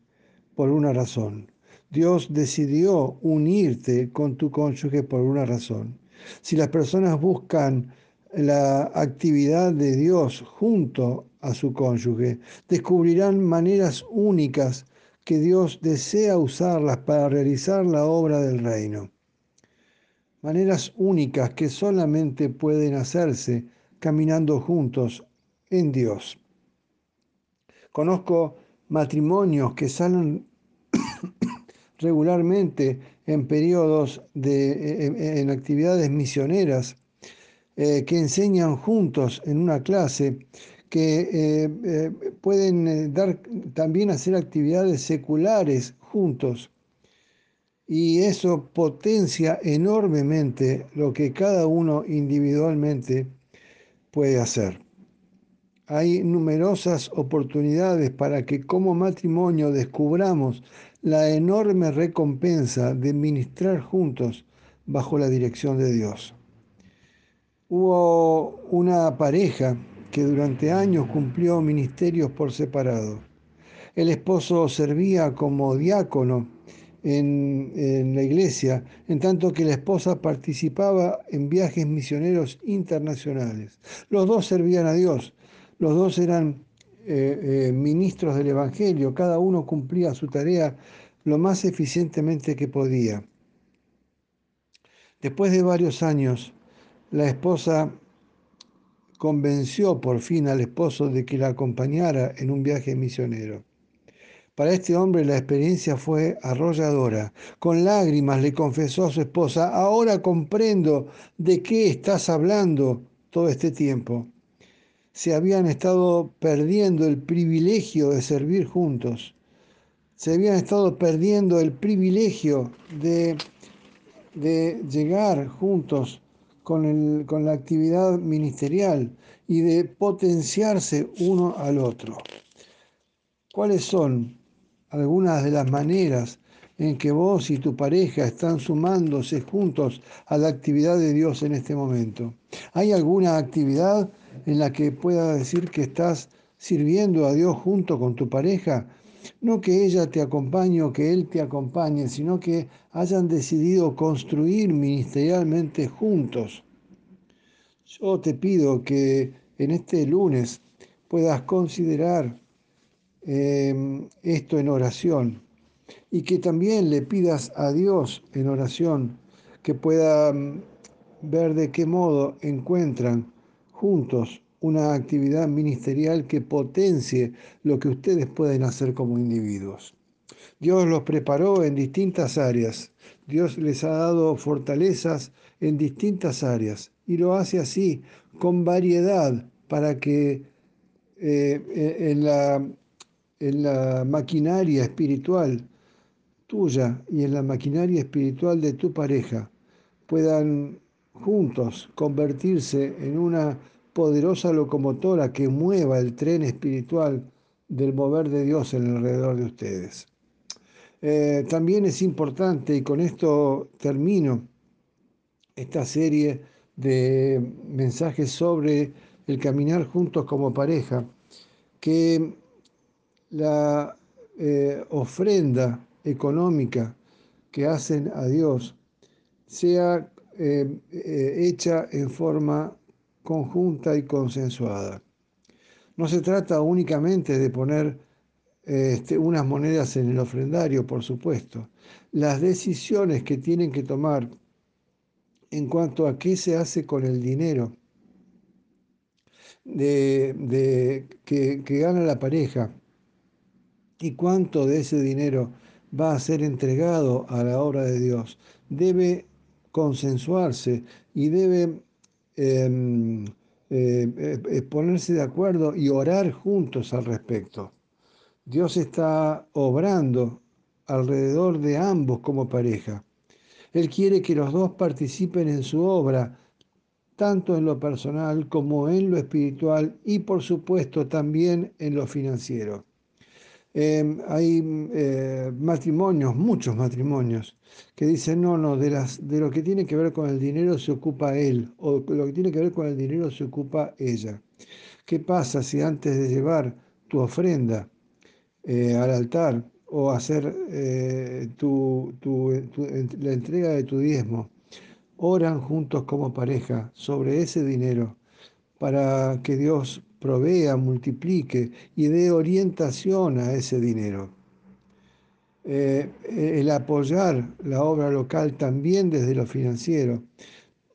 Speaker 2: por una razón. Dios decidió unirte con tu cónyuge por una razón. Si las personas buscan la actividad de Dios junto a su cónyuge, descubrirán maneras únicas que Dios desea usarlas para realizar la obra del reino. Maneras únicas que solamente pueden hacerse caminando juntos en Dios. Conozco matrimonios que salen regularmente en periodos de en, actividades misioneras eh, que enseñan juntos en una clase que eh, eh, pueden dar también hacer actividades seculares juntos. Y eso potencia enormemente lo que cada uno individualmente puede hacer hay numerosas oportunidades para que como matrimonio descubramos la enorme recompensa de ministrar juntos bajo la dirección de Dios. Hubo una pareja que durante años cumplió ministerios por separado. El esposo servía como diácono en, en, la iglesia, en tanto que la esposa participaba en viajes misioneros internacionales. Los dos servían a Dios, los dos eran eh, eh, ministros del Evangelio, cada uno cumplía su tarea lo más eficientemente que podía. Después de varios años, la esposa convenció por fin al esposo de que la acompañara en un viaje misionero. Para este hombre la experiencia fue arrolladora. Con lágrimas le confesó a su esposa, ahora comprendo de qué estás hablando todo este tiempo se habían estado perdiendo el privilegio de servir juntos, se habían estado perdiendo el privilegio de, de llegar juntos con, con la actividad ministerial y de potenciarse uno al otro. ¿Cuáles son algunas de las maneras en que vos y tu pareja están sumándose juntos a la actividad de Dios en este momento? ¿Hay alguna actividad en la que pueda decir que estás sirviendo a Dios junto con tu pareja, no que ella te acompañe o que él te acompañe, sino que hayan decidido construir ministerialmente juntos. Yo te pido que en este lunes puedas considerar eh, esto en oración y que también le pidas a Dios en oración que pueda mm, ver de qué modo encuentran juntos una actividad ministerial que potencie lo que ustedes pueden hacer como individuos. Dios los preparó en distintas áreas, Dios les ha dado fortalezas en distintas áreas y lo hace así, con variedad, para que eh, en, la, en la maquinaria espiritual tuya y en la maquinaria espiritual de tu pareja puedan juntos convertirse en una poderosa locomotora que mueva el tren espiritual del mover de Dios en alrededor de ustedes. Eh, también es importante, y con esto termino esta serie de mensajes sobre el caminar juntos como pareja, que la eh, ofrenda económica que hacen a Dios sea eh, hecha en forma conjunta y consensuada. No se trata únicamente de poner este, unas monedas en el ofrendario, por supuesto. Las decisiones que tienen que tomar en cuanto a qué se hace con el dinero de, que, que gana la pareja y cuánto de ese dinero va a ser entregado a la obra de Dios, debe consensuarse y debe em, eh, eh, ponerse de acuerdo y orar juntos al respecto. Dios está obrando alrededor de ambos como pareja. Él quiere que los dos participen en su obra, tanto en lo personal como en lo espiritual y por supuesto también en lo financiero. Em, hay eh, matrimonios, muchos matrimonios, que dicen, no, no, de, las, de lo que tiene que ver con el dinero se ocupa él, o lo que tiene que ver con el dinero se ocupa ella. ¿Qué pasa si antes de llevar tu ofrenda eh, al altar o hacer eh, la entrega de tu diezmo, oran juntos como pareja sobre ese dinero para que Dios provea, multiplique y dé orientación a ese dinero. Eh, el apoyar la obra local también desde lo financiero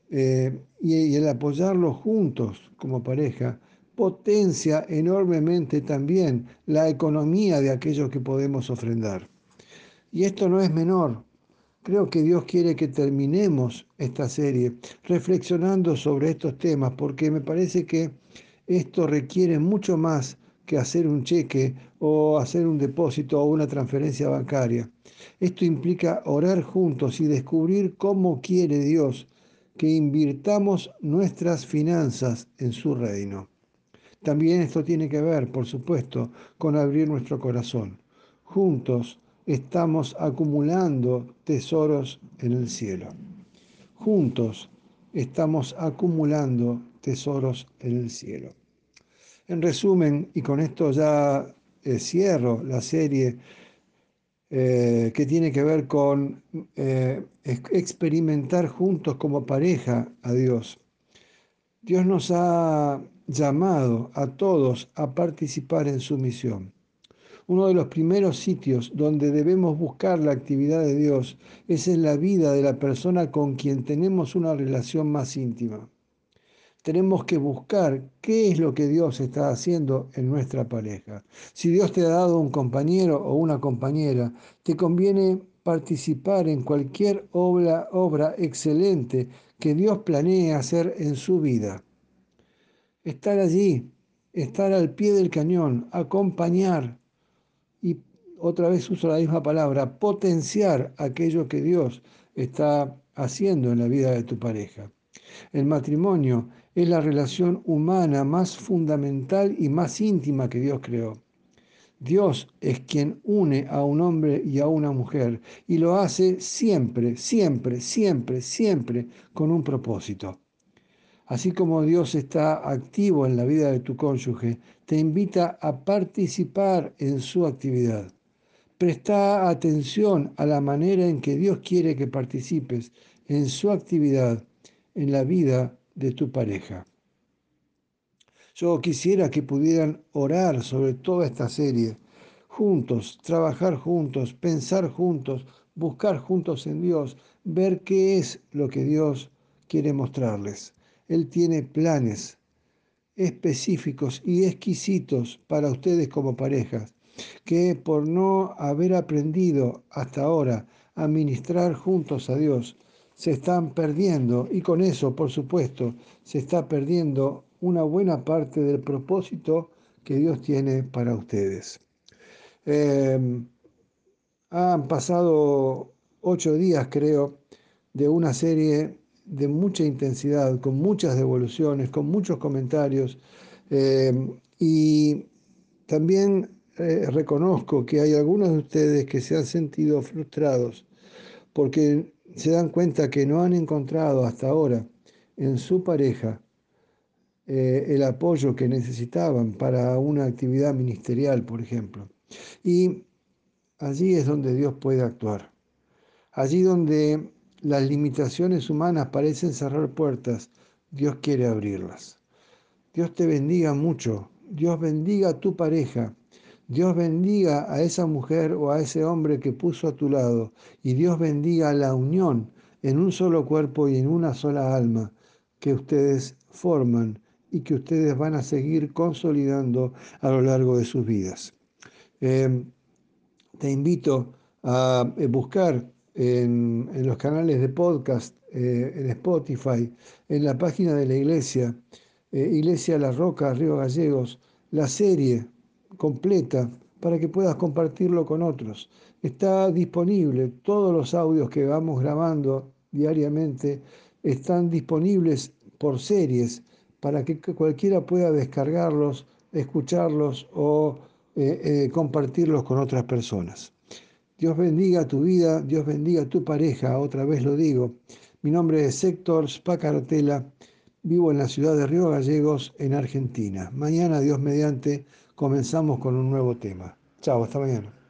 Speaker 2: y el apoyarlo juntos como pareja potencia enormemente también la economía de aquellos que podemos ofrendar. Y esto no es menor. Creo que Dios quiere que terminemos esta serie reflexionando sobre estos temas, porque me parece que esto requiere mucho más que hacer un cheque o hacer un depósito o una transferencia bancaria. Esto implica orar juntos y descubrir cómo quiere Dios que invirtamos nuestras finanzas en su reino. También esto tiene que ver, por supuesto, con abrir nuestro corazón. Juntos estamos acumulando tesoros en el cielo. Juntos estamos acumulando tesoros en el cielo. En resumen, y con esto ya eh, cierro la serie eh, que tiene que ver con eh, experimentar juntos como pareja a Dios. Dios nos ha llamado a todos a participar en su misión. Uno de los primeros sitios donde debemos buscar la actividad de Dios es en la vida de la persona con quien tenemos una relación más íntima. Tenemos que buscar qué es lo que Dios está haciendo en nuestra pareja. Si Dios te ha dado un compañero o una compañera, te conviene participar en cualquier obra, obra excelente que Dios planee hacer en su vida estar allí, estar al pie del cañón, acompañar otra vez uso la misma palabra, potenciar aquello que Dios está haciendo en la vida de tu pareja. El matrimonio es la relación humana más fundamental y más íntima que Dios creó. Dios es quien une a un hombre y a una mujer y lo hace siempre, siempre, siempre, siempre con un propósito. Así como Dios está activo en la vida de tu cónyuge, te invita a participar en su actividad. Presta atención a la manera en que Dios quiere que participes en su actividad en la vida de tu pareja. Yo quisiera que pudieran orar sobre toda esta serie juntos, trabajar juntos, pensar juntos, buscar juntos en Dios, ver qué es lo que Dios quiere mostrarles. Él tiene planes específicos y exquisitos para ustedes como parejas, que por no haber aprendido hasta ahora a ministrar juntos a Dios, se están perdiendo y con eso, por supuesto, se está perdiendo una buena parte del propósito que Dios tiene para ustedes. Em, han pasado ocho días, creo, de una serie de mucha intensidad, con muchas devoluciones, con muchos comentarios. Em, y también eh, reconozco que hay algunos de ustedes que se han sentido frustrados porque se dan cuenta que no han encontrado hasta ahora en su pareja eh, el apoyo que necesitaban para una actividad ministerial, por ejemplo. Y allí es donde Dios puede actuar. Allí donde las limitaciones humanas parecen cerrar puertas, Dios quiere abrirlas. Dios te bendiga mucho. Dios bendiga a tu pareja. Dios bendiga a esa mujer o a ese hombre que puso a tu lado. Y Dios bendiga la unión en un solo cuerpo y en una sola alma que ustedes forman y que ustedes van a seguir consolidando a lo largo de sus vidas. Em, te invito a eh, buscar en, los canales de podcast, eh, en Spotify, en la página de la iglesia, eh, Iglesia La Roca, Río Gallegos, la serie completa para que puedas compartirlo con otros. Está disponible, todos los audios que vamos grabando diariamente están disponibles por series para que cualquiera pueda descargarlos, escucharlos o eh, eh, compartirlos con otras personas. Dios bendiga tu vida, Dios bendiga tu pareja, otra vez lo digo. Mi nombre es Héctor Spacartela, vivo en la ciudad de Río Gallegos, en Argentina. Mañana, Dios mediante, comenzamos con un nuevo tema. Chao, hasta mañana.